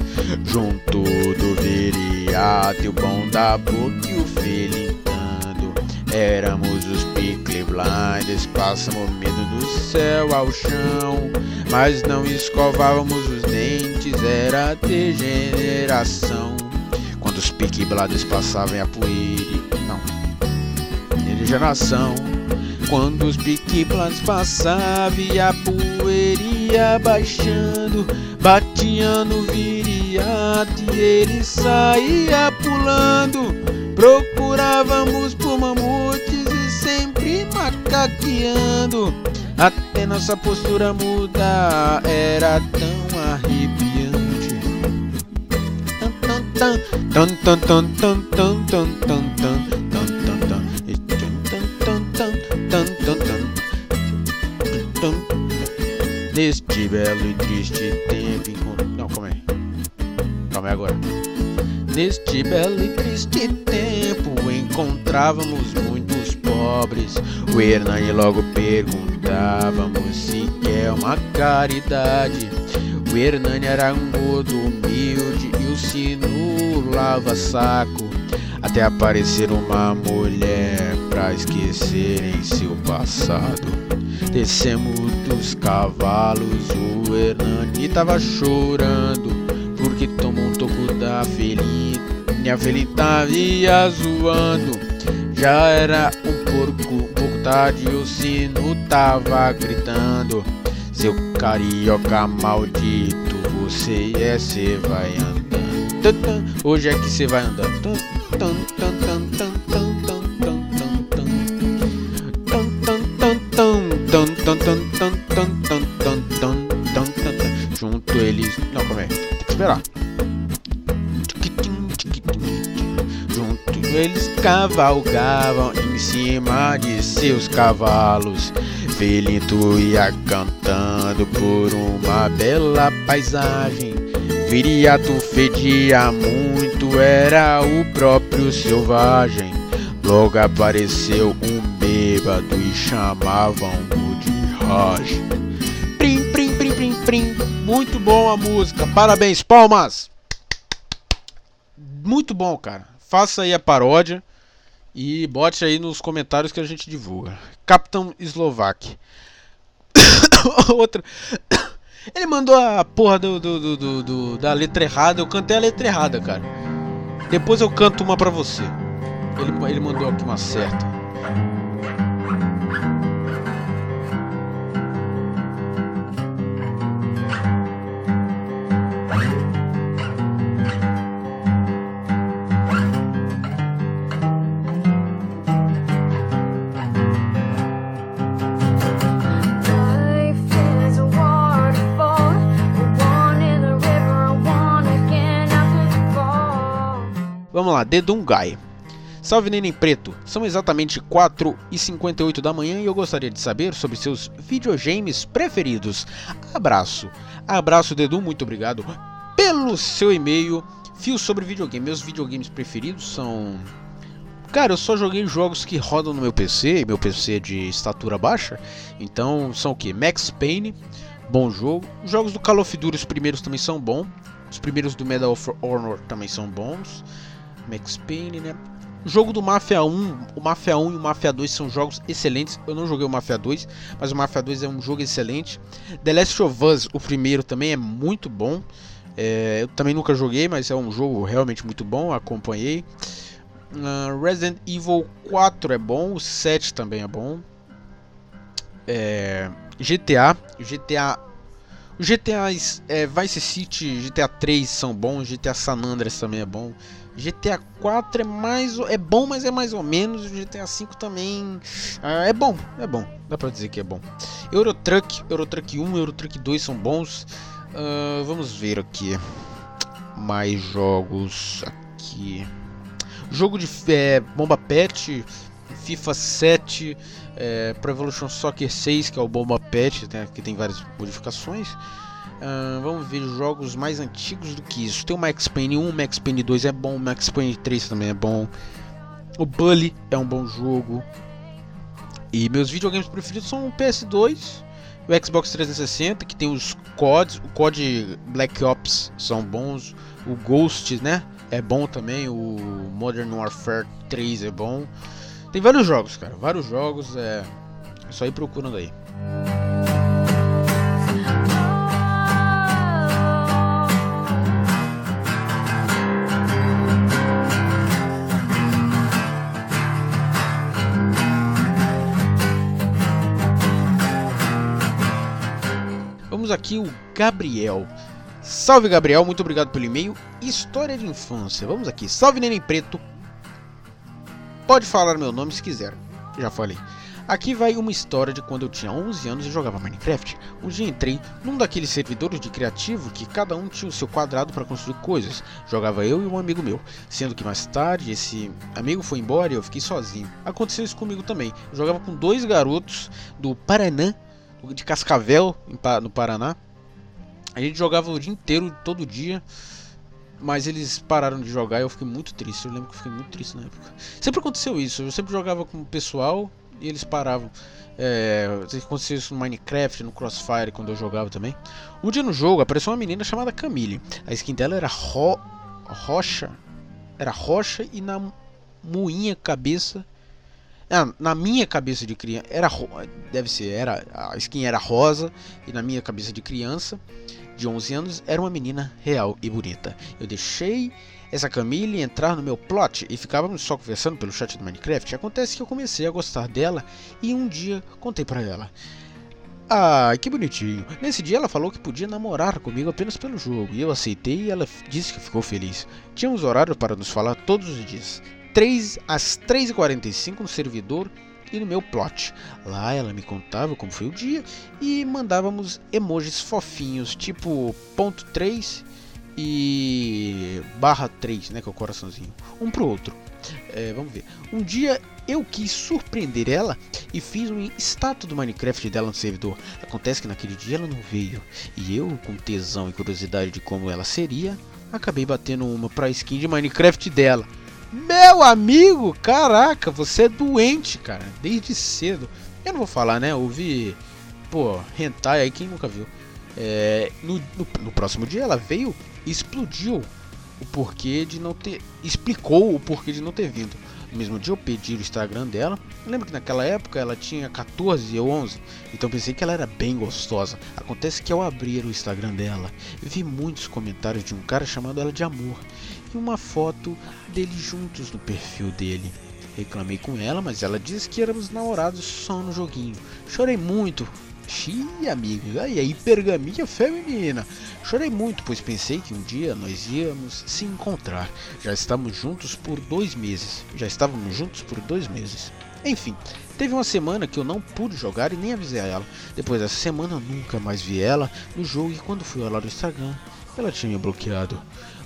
junto do viriato, o bom da boca e o felintando, éramos os Pickle Blinders, passamos medo do céu ao chão, mas não escovávamos os dentes, era degeneração. Quando os Pickle Blinders passavam a poeira, não, degeneração. Quando os piquiplans passavam e a baixando, batia no viriato e ele saía pulando. Procurávamos por mamutes e sempre macaqueando. Até nossa postura mudar era tão arrepiante. Tan tan tan tan tan tan tan tan tan tan Neste belo e triste tempo. Não, calma aí. Calma aí agora. Neste belo e triste tempo encontrávamos muitos pobres. O Hernani logo perguntávamos se quer uma caridade. O Hernani era um gordo humilde e o sino lava saco. Até aparecer uma mulher pra esquecerem seu passado. Descemos dos cavalos, o Hernani tava chorando porque tomou um toco da felina. A felina tava zoando, já era um porco, um pouco tarde. O sino tava gritando: Seu carioca maldito, você é, cê vai andando. Hoje é que cê vai andando. Junto eles. Não, calma aí. Tem que esperar. Junto eles cavalgavam em cima de seus cavalos. Felito ia cantando por uma bela paisagem. Viriato fedia muito, era o próprio selvagem. Logo apareceu um bêbado e chamavam-o Prim, prim, prim, prim, prim. Muito bom a música. Parabéns, palmas. Muito bom, cara. Faça aí a paródia e bote aí nos comentários que a gente divulga. Capitão Slovak. Outra. Ele mandou a porra do, do, do, do, da letra errada. Eu cantei a letra errada, cara. Depois eu canto uma pra você. Ele, ele mandou aqui uma certa. Dedungai. Salve Neném Preto! São exatamente 4 e 58 da manhã e eu gostaria de saber sobre seus videogames preferidos. Abraço! Abraço, Dedu, muito obrigado pelo seu e-mail. Fio sobre videogame. Meus videogames preferidos são. Cara, eu só joguei jogos que rodam no meu PC, meu PC é de estatura baixa. Então são o que? Max Payne, bom jogo. Os jogos do Call of Duty, os primeiros também são bons. Os primeiros do Medal of Honor também são bons. Max Payne, né? O jogo do Mafia 1, o Mafia 1 e o Mafia 2 são jogos excelentes. Eu não joguei o Mafia 2, mas o Mafia 2 é um jogo excelente. The Last of Us, o primeiro, também é muito bom. É, eu também nunca joguei, mas é um jogo realmente muito bom, acompanhei. Uh, Resident Evil 4 é bom, o 7 também é bom. É, GTA, GTA GTA é, Vice City, GTA 3 são bons, GTA San Andreas também é bom. GTA 4 é mais é bom, mas é mais ou menos. O GTA 5 também ah, é bom, é bom. Dá pra dizer que é bom. Euro Truck, Euro Truck 1, Euro Truck 2 são bons. Uh, vamos ver aqui mais jogos aqui. Jogo de é, Bomba Pet, FIFA 7, é, Pro Evolution Soccer 6, que é o Bomba Pet, né, que tem várias modificações. Uh, vamos ver jogos mais antigos do que isso. Tem o Max Payne 1, Max Payne 2 é bom, Max Payne 3 também é bom. O Bully é um bom jogo. E meus videogames preferidos são o PS2, o Xbox 360, que tem os CODs, o COD Black Ops são bons, o Ghost, né? É bom também, o Modern Warfare 3 é bom. Tem vários jogos, cara, vários jogos, é, é só ir procurando aí. Aqui o Gabriel. Salve Gabriel, muito obrigado pelo e-mail. História de infância. Vamos aqui. Salve Neném Preto. Pode falar meu nome se quiser. Já falei. Aqui vai uma história de quando eu tinha 11 anos e jogava Minecraft. Um dia entrei num daqueles servidores de criativo que cada um tinha o seu quadrado para construir coisas. Jogava eu e um amigo meu, sendo que mais tarde esse amigo foi embora e eu fiquei sozinho. Aconteceu isso comigo também. Eu jogava com dois garotos do Paraná de Cascavel, no Paraná. A gente jogava o dia inteiro, todo dia. Mas eles pararam de jogar e eu fiquei muito triste. Eu lembro que eu fiquei muito triste na época. Sempre aconteceu isso. Eu sempre jogava com o pessoal e eles paravam. É, aconteceu isso no Minecraft, no Crossfire, quando eu jogava também. Um dia no jogo apareceu uma menina chamada Camille. A skin dela era ro rocha. Era rocha e na moinha cabeça na minha cabeça de criança era deve ser era a skin era rosa e na minha cabeça de criança de 11 anos era uma menina real e bonita. Eu deixei essa Camille entrar no meu plot e ficávamos só conversando pelo chat do Minecraft. Acontece que eu comecei a gostar dela e um dia contei para ela. Ah, que bonitinho. Nesse dia ela falou que podia namorar comigo apenas pelo jogo e eu aceitei e ela disse que ficou feliz. Tínhamos horário para nos falar todos os dias. 3 às 3h45 no servidor e no meu plot. Lá ela me contava como foi o dia e mandávamos emojis fofinhos, tipo ponto 3 e barra 3, né, que é o coraçãozinho, um pro outro. É, vamos ver. Um dia eu quis surpreender ela e fiz um status do Minecraft dela no servidor. Acontece que naquele dia ela não veio e eu, com tesão e curiosidade de como ela seria, acabei batendo uma pra skin de Minecraft dela. Meu amigo, caraca, você é doente, cara, desde cedo. Eu não vou falar, né? Ouvi, pô, hentai aí, quem nunca viu. É, no, no, no, próximo dia ela veio e explodiu o porquê de não ter. Explicou o porquê de não ter vindo. No mesmo dia eu pedi o Instagram dela. Eu lembro que naquela época ela tinha 14 ou 11, então pensei que ela era bem gostosa. Acontece que ao abrir o Instagram dela, vi muitos comentários de um cara chamando ela de amor e uma foto deles juntos no perfil dele. Reclamei com ela, mas ela disse que éramos namorados só no joguinho. Chorei muito. Xiii, amigo, aí a hipergamia feminina. Chorei muito, pois pensei que um dia nós íamos se encontrar. Já estamos juntos por dois meses. Já estávamos juntos por dois meses. Enfim, teve uma semana que eu não pude jogar e nem avisei ela. Depois dessa semana eu nunca mais vi ela no jogo e quando fui olhar no Instagram, ela tinha me bloqueado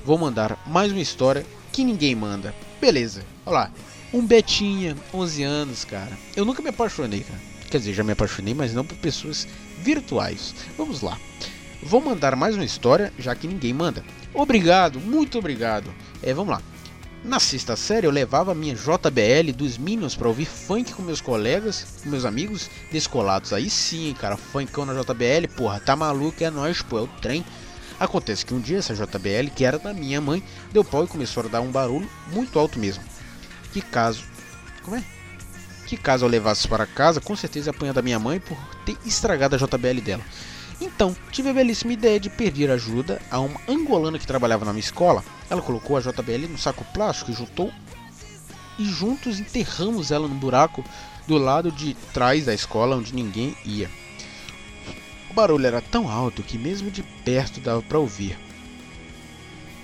vou mandar mais uma história que ninguém manda. Beleza, olha lá. Um Betinha, 11 anos, cara. Eu nunca me apaixonei, cara. Quer dizer, já me apaixonei, mas não por pessoas virtuais. Vamos lá. Vou mandar mais uma história, já que ninguém manda. Obrigado, muito obrigado. É, vamos lá. Na sexta série eu levava minha JBL dos Minions para ouvir funk com meus colegas, com meus amigos descolados. Aí sim, cara, funkão na JBL, porra, tá maluco, é nóis, pô, é o trem. Acontece que um dia essa JBL, que era da minha mãe, deu pau e começou a dar um barulho muito alto mesmo. Que caso. Como é? Que caso eu levasse para casa, com certeza apanha da minha mãe por ter estragado a JBL dela. Então, tive a belíssima ideia de pedir ajuda a uma angolana que trabalhava na minha escola. Ela colocou a JBL no saco plástico e juntou e juntos enterramos ela no buraco do lado de trás da escola onde ninguém ia. Barulho era tão alto que mesmo de perto dava para ouvir.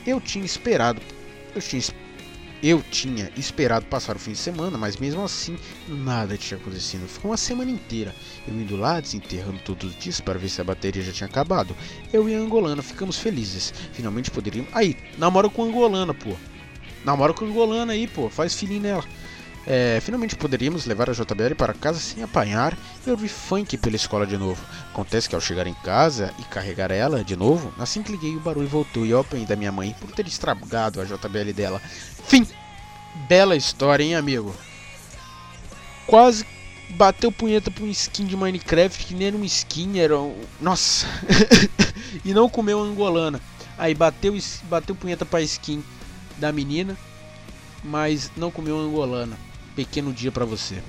Eu tinha esperado, eu tinha eu tinha esperado passar o fim de semana, mas mesmo assim nada tinha acontecido. Ficou uma semana inteira. Eu indo lá, desenterrando todos os dias para ver se a bateria já tinha acabado. Eu e a angolana ficamos felizes. Finalmente poderíamos. Aí, namora com a angolana, pô. Namora com a angolana aí, pô. Faz filhinho nela. É, finalmente poderíamos levar a JBL para casa sem apanhar e ouvir funk pela escola de novo. Acontece que ao chegar em casa e carregar ela de novo, assim que liguei o barulho voltou e eu apanhei da minha mãe por ter estragado a JBL dela. Fim! Bela história, hein, amigo? Quase bateu punheta pra um skin de Minecraft que nem era um skin, era um... Nossa! e não comeu angolana. Aí bateu, bateu punheta pra skin da menina, mas não comeu angolana. Pequeno dia para você.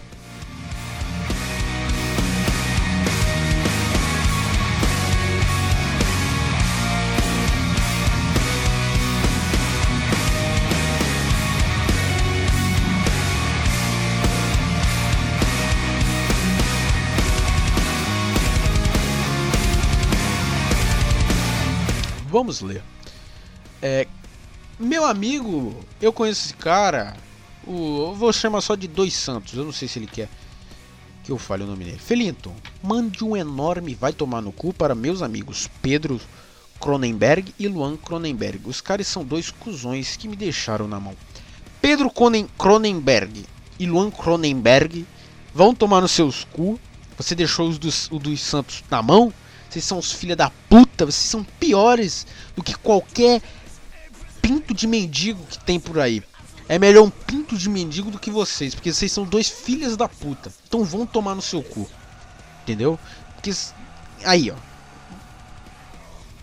Vamos ler. É, meu amigo, eu conheço esse cara. O, eu vou chamar só de Dois Santos. Eu não sei se ele quer que eu fale o nome dele. Felinton, mande um enorme vai tomar no cu para meus amigos Pedro Cronenberg e Luan Cronenberg. Os caras são dois cuzões que me deixaram na mão. Pedro Cronenberg e Luan Cronenberg vão tomar nos seus cu. Você deixou os dos, o dos Santos na mão? Vocês são os filha da puta, vocês são piores do que qualquer pinto de mendigo que tem por aí. É melhor um pinto de mendigo do que vocês, porque vocês são dois filhas da puta. Então vão tomar no seu cu. Entendeu? Porque aí, ó.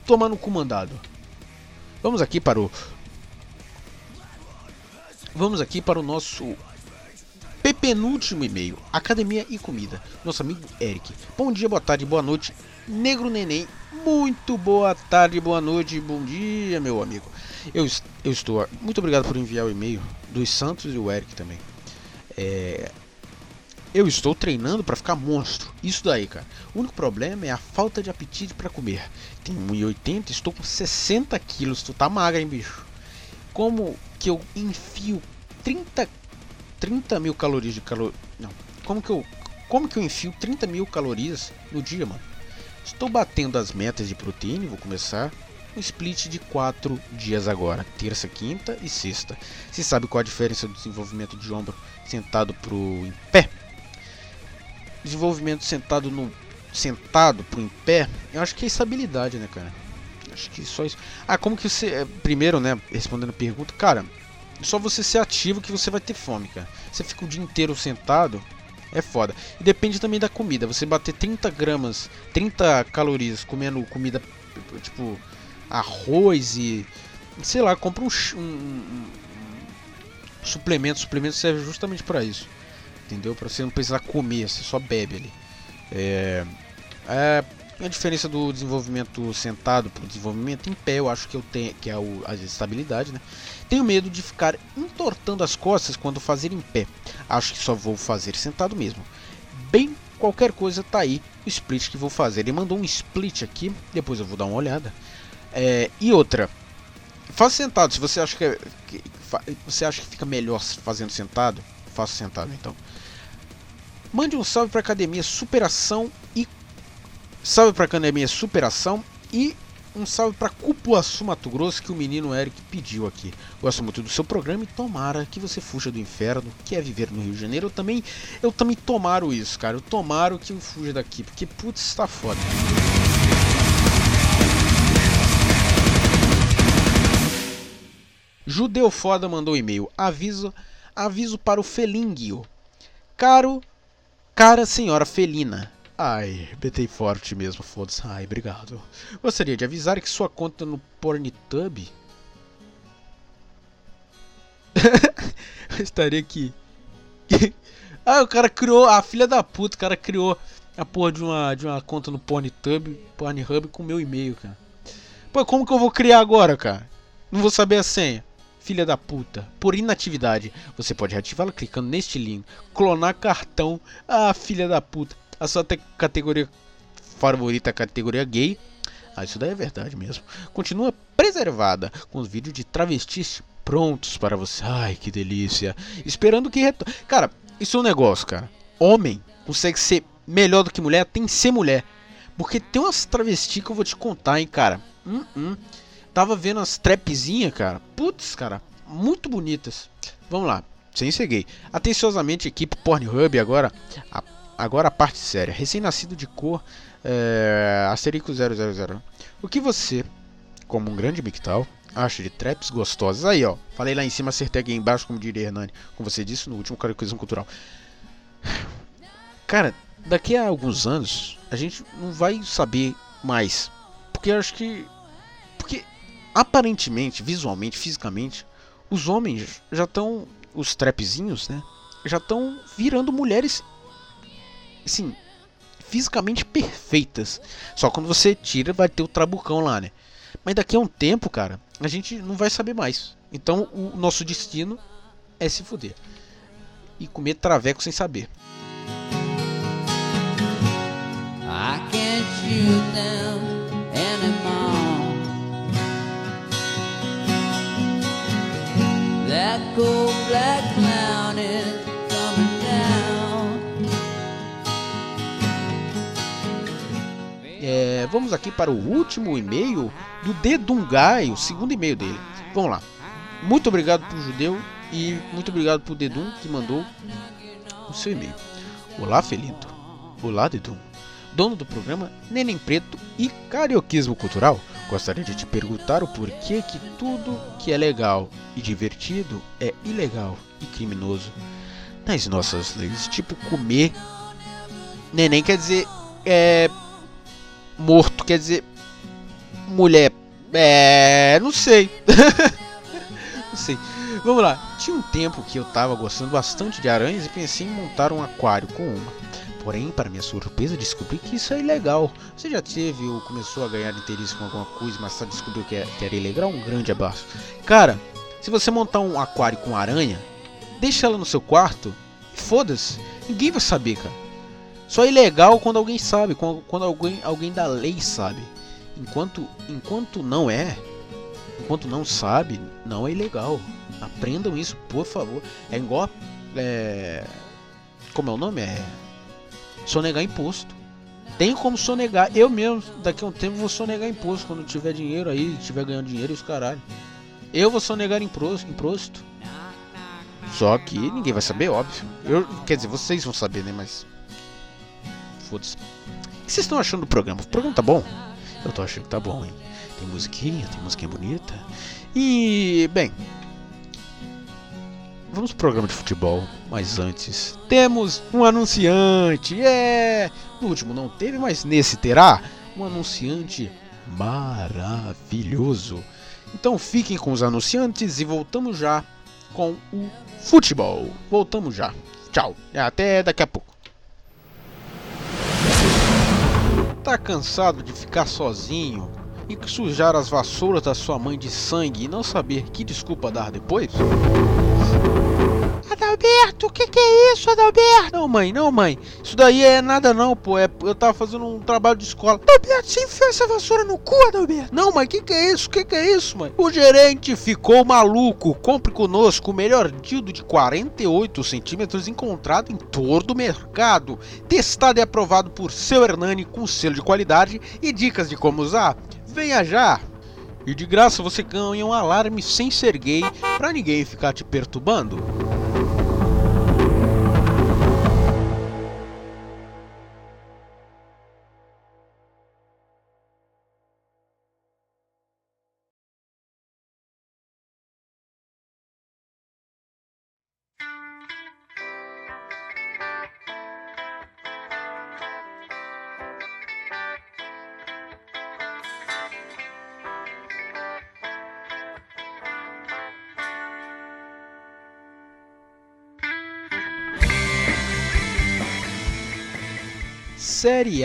Tomar no cu mandado. Vamos aqui para o Vamos aqui para o nosso penúltimo e-mail. Academia e comida. Nosso amigo Eric. Bom dia, boa tarde, boa noite Negro Neném, muito boa tarde, boa noite, bom dia, meu amigo. Eu, eu estou. Muito obrigado por enviar o e-mail dos Santos e o Eric também. É, eu estou treinando para ficar monstro. Isso daí, cara. O único problema é a falta de apetite para comer. Tenho 1,80 estou com 60 quilos. Tu tá magra, hein, bicho? Como que eu enfio 30, 30 mil calorias de calor. Não. Como que eu. Como que eu enfio 30 mil calorias no dia, mano? Estou batendo as metas de proteína vou começar um split de 4 dias agora, terça, quinta e sexta. Você sabe qual a diferença do desenvolvimento de ombro sentado pro em pé? Desenvolvimento sentado no sentado pro em pé, eu acho que é estabilidade, né, cara? Acho que só isso. Ah, como que você é, primeiro, né, respondendo a pergunta, cara, só você ser ativo que você vai ter fome, cara. Você fica o dia inteiro sentado, é foda. E depende também da comida. Você bater 30 gramas, 30 calorias comendo comida tipo arroz e. Sei lá, compra um, um, um suplemento. Suplemento serve justamente para isso. Entendeu? Para você não precisar comer, você só bebe ali. É, é, a diferença do desenvolvimento sentado para o desenvolvimento em pé, eu acho que eu tenho que é o, a estabilidade, né? Tenho medo de ficar entortando as costas quando fazer em pé. Acho que só vou fazer sentado mesmo. Bem, qualquer coisa tá aí o split que vou fazer. Ele mandou um split aqui, depois eu vou dar uma olhada. É, e outra, faça sentado. Se você acha que, que você acha que fica melhor fazendo sentado, faça sentado então. Mande um salve para academia Superação e salve para academia Superação e um salve para Cupuaçu, Mato Grosso, que o menino Eric pediu aqui. Gosto muito do seu programa e tomara que você fuja do inferno, que é viver no Rio de Janeiro. Eu também, eu também tomaro isso, cara. Eu tomaro que eu fuja daqui, porque putz, está foda. Judeu Foda mandou e-mail. Aviso, aviso para o Felingio. Caro, cara senhora felina. Ai, betei forte mesmo, foda-se. Ai, obrigado. Gostaria de avisar que sua conta no Pornitub estaria aqui. ah, o cara criou, a filha da puta, o cara criou a porra de uma, de uma conta no Pornitub, Pornhub com meu e-mail, cara. Pô, como que eu vou criar agora, cara? Não vou saber a senha filha da puta, por inatividade. Você pode reativá-la clicando neste link. Clonar cartão. Ah, filha da puta. A sua categoria favorita categoria gay. Ah, isso daí é verdade mesmo. Continua preservada com os vídeos de travestis prontos para você. Ai, que delícia. Esperando que retorne. Cara, isso é um negócio, cara. Homem consegue ser melhor do que mulher, tem que ser mulher. Porque tem umas travestis que eu vou te contar, hein, cara. Hum, hum. Tava vendo as trapzinhas, cara. Putz, cara, muito bonitas. Vamos lá, sem ser gay. Atenciosamente, equipe Pornhub agora. A, agora a parte séria. Recém-nascido de cor, é, Asterix 000. O que você, como um grande mictal, acha de traps gostosas? Aí, ó. Falei lá em cima, acertei aqui embaixo, como diria Hernani. Como você disse no último Caricação Cultural. Cara, daqui a alguns anos, a gente não vai saber mais. Porque acho que. Aparentemente, visualmente, fisicamente, os homens já estão, os trapzinhos, né? Já estão virando mulheres, assim, fisicamente perfeitas. Só quando você tira, vai ter o trabucão lá, né? Mas daqui a um tempo, cara, a gente não vai saber mais. Então o nosso destino é se fuder. E comer traveco sem saber. I can't shoot them. É, vamos aqui para o último e-mail do Dedungai, o segundo e-mail dele. Vamos lá. Muito obrigado pro judeu e muito obrigado pro Dedum que mandou o seu e-mail. Olá, Felinto. Olá, Dedum. Dono do programa Neném Preto e Carioquismo Cultural. Gostaria de te perguntar o porquê que tudo que é legal e divertido é ilegal e criminoso nas nossas leis. Tipo, comer neném quer dizer é morto, quer dizer mulher. É, não sei. não sei. Vamos lá. Tinha um tempo que eu tava gostando bastante de aranhas e pensei em montar um aquário com uma. Porém, para minha surpresa, descobri que isso é ilegal. Você já teve ou começou a ganhar interesse com alguma coisa, mas só descobriu que, é, que era ilegal? Um grande abraço. Cara, se você montar um aquário com aranha, deixa ela no seu quarto e foda-se. Ninguém vai saber, cara. Só é ilegal quando alguém sabe, quando, quando alguém, alguém da lei sabe. Enquanto, enquanto não é, enquanto não sabe, não é ilegal. Aprendam isso, por favor. É igual. É, como é o nome? É sonegar imposto. Tem como sonegar. Eu mesmo, daqui a um tempo, vou sonegar imposto quando tiver dinheiro aí, tiver ganhando dinheiro e os caralho. Eu vou sonegar imposto. Só que ninguém vai saber, óbvio. Eu, quer dizer, vocês vão saber, né? Mas. Foda-se. O que vocês estão achando do programa? O programa tá bom? Eu tô achando que tá bom, hein? Tem musiquinha, tem musiquinha bonita. E, bem, Vamos pro programa de futebol, mas antes temos um anunciante. É, no último não teve, mas nesse terá um anunciante maravilhoso. Então fiquem com os anunciantes e voltamos já com o futebol. Voltamos já. Tchau. Até daqui a pouco. Tá cansado de ficar sozinho e sujar as vassouras da sua mãe de sangue e não saber que desculpa dar depois? Adalberto, o que, que é isso, Adalberto? Não, mãe, não, mãe. Isso daí é nada não, pô. É, eu tava fazendo um trabalho de escola. Adalberto, você enfiou essa vassoura no cu, Adalberto? Não, mãe, o que, que é isso? O que, que é isso, mãe? O gerente ficou maluco. Compre conosco o melhor dildo de 48 centímetros encontrado em todo o mercado. Testado e aprovado por seu Hernani com selo de qualidade e dicas de como usar Venha já! E de graça você ganha um alarme sem ser gay pra ninguém ficar te perturbando.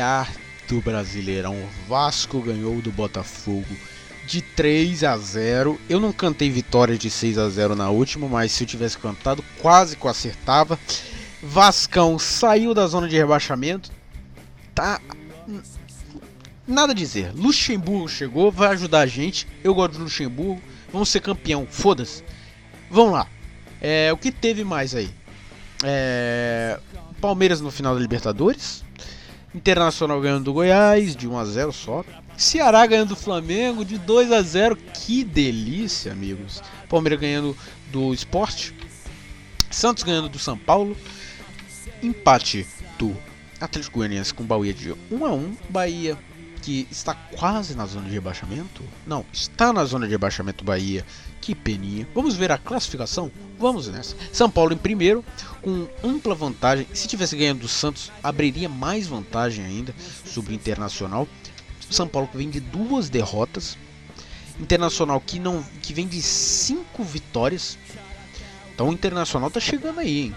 A do Brasileirão. Vasco ganhou do Botafogo de 3 a 0. Eu não cantei vitória de 6 a 0 na última, mas se eu tivesse cantado, quase que eu acertava. Vascão saiu da zona de rebaixamento. Tá nada a dizer. Luxemburgo chegou, vai ajudar a gente. Eu gosto de Luxemburgo. Vamos ser campeão. Foda-se. Vamos lá. É, o que teve mais aí? É, Palmeiras no final da Libertadores. Internacional ganhando do Goiás de 1 a 0 só. Ceará ganhando do Flamengo de 2 a 0. Que delícia, amigos. Palmeiras ganhando do Esporte. Santos ganhando do São Paulo. Empate do Atlético Goianiense com Bahia de 1 a 1. Bahia que está quase na zona de rebaixamento. Não, está na zona de rebaixamento Bahia. Que peninha. Vamos ver a classificação? Vamos nessa. São Paulo em primeiro, com ampla vantagem. Se tivesse ganhando do Santos, abriria mais vantagem ainda sobre o Internacional. São Paulo que vem de duas derrotas. Internacional que não que vem de cinco vitórias. Então o Internacional tá chegando aí, hein?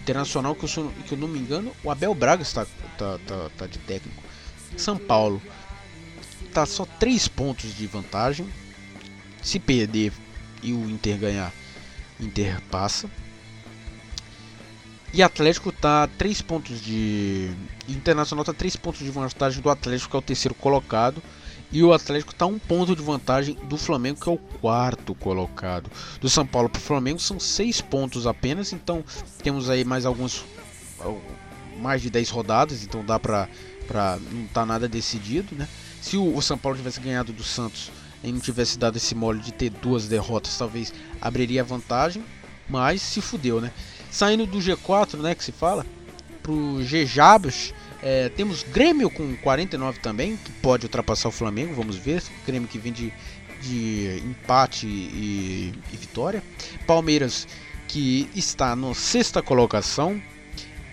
Internacional que eu, sou, que eu não me engano, o Abel Braga está tá, tá, tá de técnico. São Paulo tá só três pontos de vantagem. Se perder e o Inter ganhar, Inter passa. E Atlético tá 3 pontos de. Internacional tá 3 pontos de vantagem do Atlético, que é o terceiro colocado. E o Atlético tá um ponto de vantagem do Flamengo, que é o quarto colocado. Do São Paulo para o Flamengo são 6 pontos apenas. Então temos aí mais alguns. Mais de 10 rodadas, então dá pra. pra não tá nada decidido, né? Se o, São Paulo tivesse ganhado do Santos não tivesse dado esse mole de ter duas derrotas, talvez abriria vantagem. Mas se fudeu, né? Saindo do G4, né, que se fala, pro G-Jabos, é, temos Grêmio com 49 também, que pode ultrapassar o Flamengo, vamos ver. Grêmio que vem de, de empate e, e vitória. Palmeiras que está na sexta colocação.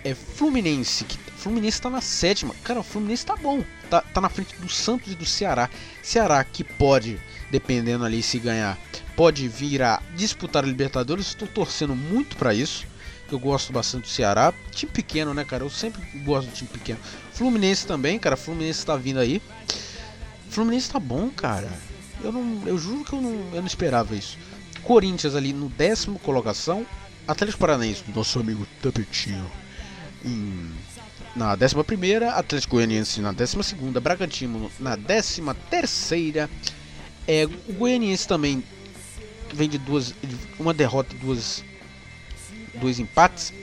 É Fluminense, que Fluminense está na sétima. Cara, o Fluminense tá bom. Tá, tá na frente do Santos e do Ceará. Ceará que pode, dependendo ali se ganhar, pode vir a disputar a Libertadores. Estou torcendo muito para isso eu gosto bastante do Ceará. Time pequeno, né, cara? Eu sempre gosto do time pequeno. Fluminense também, cara. Fluminense tá vindo aí. Fluminense tá bom, cara. Eu não, eu juro que eu não, eu não esperava isso. Corinthians ali no décimo colocação. Atlético Paranaense, nosso amigo Tapetinho. Em, na décima primeira, Atlético Goianiense na décima segunda, Bragantino na décima terceira. É, o Goianiense também vem de duas, uma derrota e duas dois empates.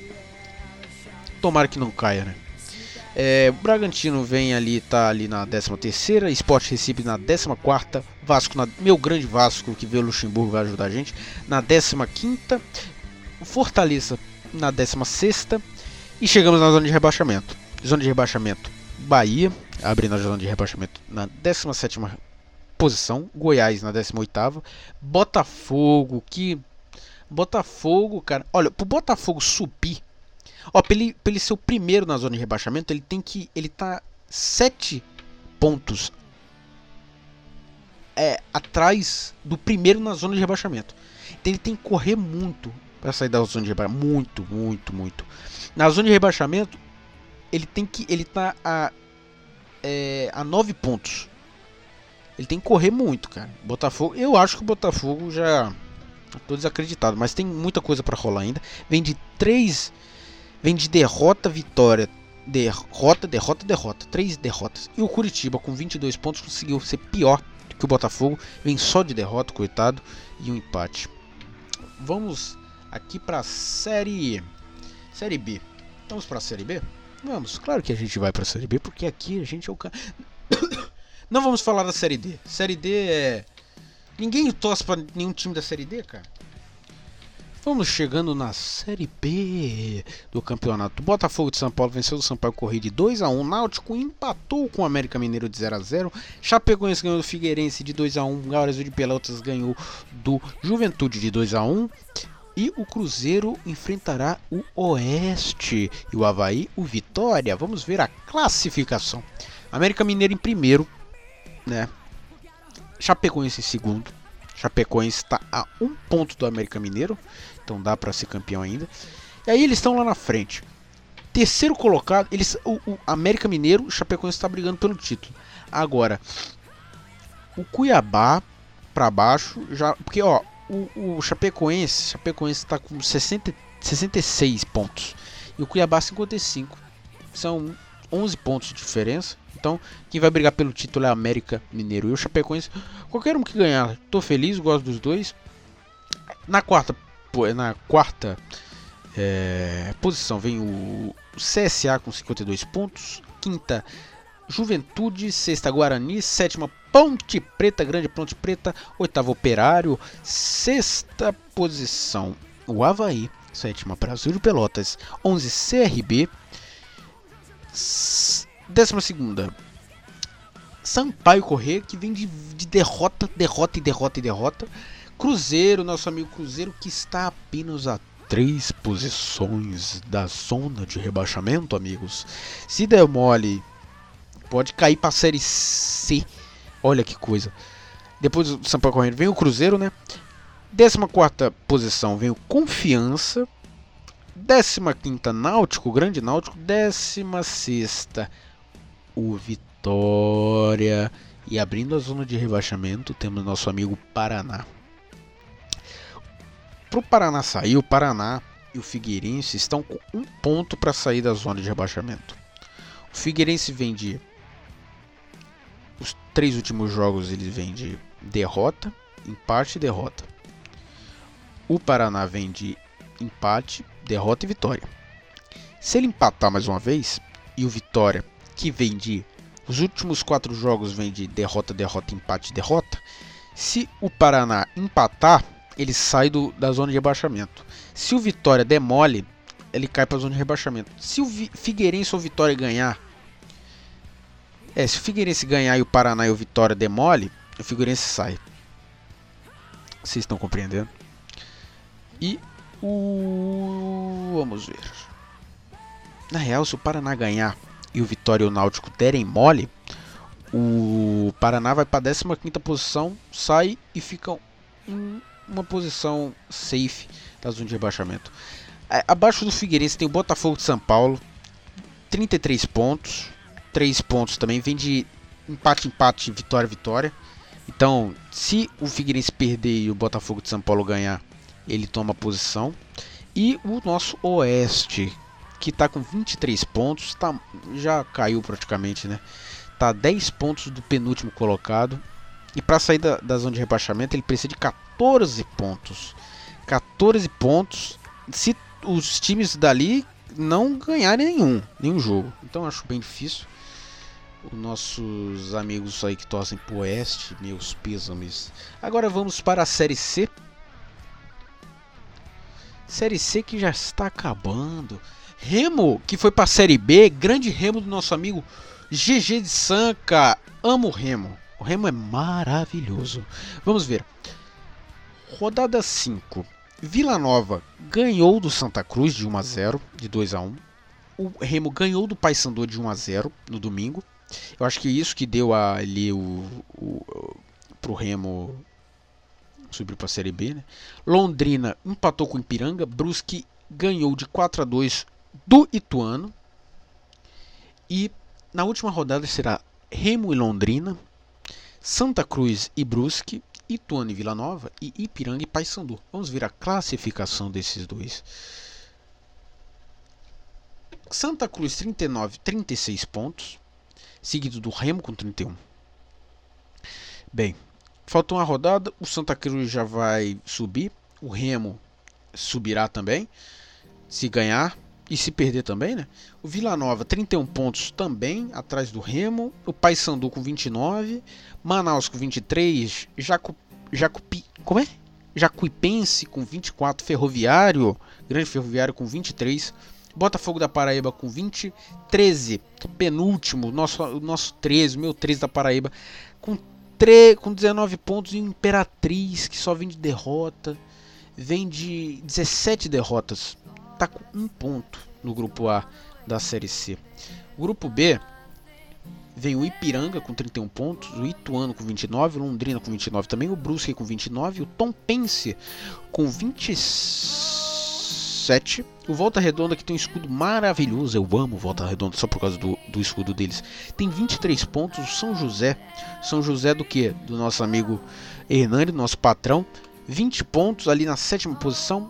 Tomara que não caia, né? É, o Bragantino vem ali, tá ali na 13 terceira, Sport Recife na 14 quarta, Vasco na, meu grande Vasco que veio o Luxemburgo vai ajudar a gente na 15 quinta, Fortaleza na 16 sexta e chegamos na zona de rebaixamento. Zona de rebaixamento Bahia, abrindo a zona de rebaixamento na 17 sétima posição, Goiás na 18 oitava, Botafogo que Botafogo, cara. Olha, pro Botafogo subir. Ó, pra ele, pra ele ser o primeiro na zona de rebaixamento, ele tem que. Ele tá sete pontos é, atrás do primeiro na zona de rebaixamento. Então ele tem que correr muito para sair da zona de rebaixamento. Muito, muito, muito. Na zona de rebaixamento, ele tem que. Ele tá a. É, a nove pontos. Ele tem que correr muito, cara. Botafogo. Eu acho que o Botafogo já Tô desacreditado, mas tem muita coisa para rolar ainda. Vem de três. Vem de derrota, vitória, derrota, derrota, derrota. Três derrotas. E o Curitiba, com 22 pontos, conseguiu ser pior que o Botafogo. Vem só de derrota, coitado. E um empate. Vamos aqui para série. Série B. Vamos para série B? Vamos, claro que a gente vai para série B, porque aqui a gente é o. Não vamos falar da Série D. Série D é. Ninguém torce pra nenhum time da Série D, cara. Vamos chegando na Série B do campeonato. Botafogo de São Paulo venceu o Sampaio Correia de 2 a 1. Náutico empatou com o América Mineiro de 0 a 0. Chapecoense ganhou do Figueirense de 2 a 1. Gaules de Pelotas ganhou do Juventude de 2 a 1. E o Cruzeiro enfrentará o Oeste e o Havaí o Vitória. Vamos ver a classificação. América Mineiro em primeiro, né? Chapecoense em segundo. Chapecoense está a um ponto do América Mineiro, então dá para ser campeão ainda. E aí eles estão lá na frente. Terceiro colocado, eles, o, o América Mineiro, o Chapecoense está brigando pelo título. Agora, o Cuiabá para baixo, já, porque ó, o, Chapecoense, Chapecoense está com 60, 66 pontos e o Cuiabá 55. São 11 pontos de diferença. Então, quem vai brigar pelo título é América Mineiro e o Chapecoense. Qualquer um que ganhar, tô feliz, gosto dos dois. Na quarta, na quarta é, posição vem o CSA com 52 pontos. Quinta, Juventude. Sexta, Guarani. Sétima, Ponte Preta, Grande Ponte Preta. Oitavo, Operário. Sexta posição, o Havaí. Sétima, Brasil de Pelotas. 11, CRB. Décima segunda, Sampaio Correr, que vem de, de, derrota, derrota e derrota e derrota. Cruzeiro, nosso amigo Cruzeiro, que está apenas a três posições da zona de rebaixamento, amigos. Se der mole, pode cair para a Série C. Olha que coisa. Depois do Sampaio Correr vem o Cruzeiro, né? Décima quarta posição vem o Confiança. Décima quinta Náutico, Grande Náutico. Décima sexta o Vitória. E abrindo a zona de rebaixamento, temos nosso amigo Paraná. Para o Paraná sair, o Paraná e o Figueirense estão com um ponto para sair da zona de rebaixamento. O Figueirense vem de. Os três últimos jogos ele vem de derrota, empate e derrota. O Paraná vem de empate, derrota e vitória. Se ele empatar mais uma vez e o Vitória que vem de. Os últimos quatro jogos vem de derrota, derrota, empate, derrota. Se o Paraná empatar, ele sai do, da zona de rebaixamento. Se o Vitória demole, ele cai para a zona de rebaixamento. Se o Figueirense ou Vitória ganhar. É, se o Figueirense ganhar e o Paraná e o Vitória demole, o Figueirense sai. Vocês estão compreendendo? E o. Vamos ver. Na real, se o Paraná ganhar e o Vitória e o Náutico derem mole, o Paraná vai para a 15 posição, sai e fica em uma posição safe da zona de rebaixamento. Abaixo do Figueirense tem o Botafogo de São Paulo, 33 pontos, 3 pontos também, vem de empate, empate, vitória, vitória. Então, se o Figueirense perder e o Botafogo de São Paulo ganhar, ele toma posição. E o nosso Oeste, que está com 23 pontos, tá, já caiu praticamente, né? Tá 10 pontos do penúltimo colocado. E para sair da, da, zona de rebaixamento, ele precisa de 14 pontos. 14 pontos se os times dali não ganharem nenhum, nenhum jogo. Então acho bem difícil. Os nossos amigos aí que torcem pro Oeste, meus pêsames. Agora vamos para a Série C. Série C que já está acabando. Remo, que foi para a Série B, grande Remo do nosso amigo GG de Sanca. Amo o Remo. O Remo é maravilhoso. Vamos ver. Rodada 5. Vila Nova ganhou do Santa Cruz de 1 a 0, de 2 a 1. O Remo ganhou do Paysandu de 1 a 0 no domingo. Eu acho que isso que deu ali o, o pro Remo subir para a Série B, né? Londrina empatou com o Ipiranga, Brusque ganhou de 4 a 2 do Ituano. E na última rodada será Remo e Londrina, Santa Cruz e Brusque, Ituano e Vila Nova e Ipiranga e Paysandu. Vamos ver a classificação desses dois. Santa Cruz 39, 36 pontos, seguido do Remo com 31. Bem, faltou uma rodada, o Santa Cruz já vai subir, o Remo subirá também, se ganhar e se perder também, né? O Vila Nova, 31 pontos também, atrás do Remo. O Paysandu com 29. Manaus com 23. Jacu, Jacupi, como é? Jacuipense com 24. Ferroviário, Grande Ferroviário com 23. Botafogo da Paraíba com 20. 13, penúltimo, nosso, nosso 13, meu 13 da Paraíba, com, 3, com 19 pontos. E Imperatriz, que só vem de derrota. Vem de 17 derrotas está com um ponto no grupo A da Série C. O grupo B vem o Ipiranga com 31 pontos, o Ituano com 29, o Londrina com 29 também, o Brusque com 29, o Tom Pense com 27, o Volta Redonda que tem um escudo maravilhoso, eu amo Volta Redonda só por causa do, do escudo deles, tem 23 pontos, o São José, São José do que? Do nosso amigo Hernani, nosso patrão, 20 pontos ali na sétima posição,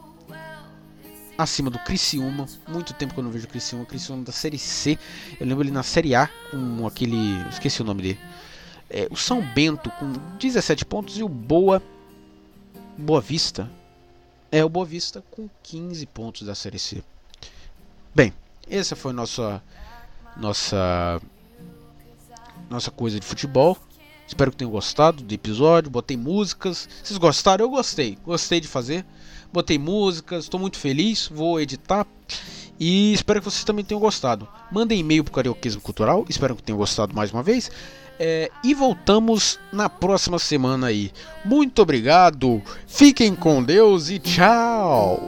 acima do Criciúma. Muito tempo que eu não vejo o Criciúma. O Criciúma da Série C. Eu lembro ele na Série A com aquele. Esqueci o nome dele. É, o São Bento com 17 pontos e o Boa. Boa Vista. É, o Boa Vista com 15 pontos da Série C. Bem, essa foi nossa. Nossa. Nossa coisa de futebol. Espero que tenham gostado do episódio. Botei músicas. Vocês gostaram? Eu gostei. Gostei de fazer botei músicas, estou muito feliz, vou editar e espero que vocês também tenham gostado. Mandem e-mail para o Carioquismo Cultural, espero que tenham gostado mais uma vez. É, e voltamos na próxima semana aí. Muito obrigado, fiquem com Deus e tchau!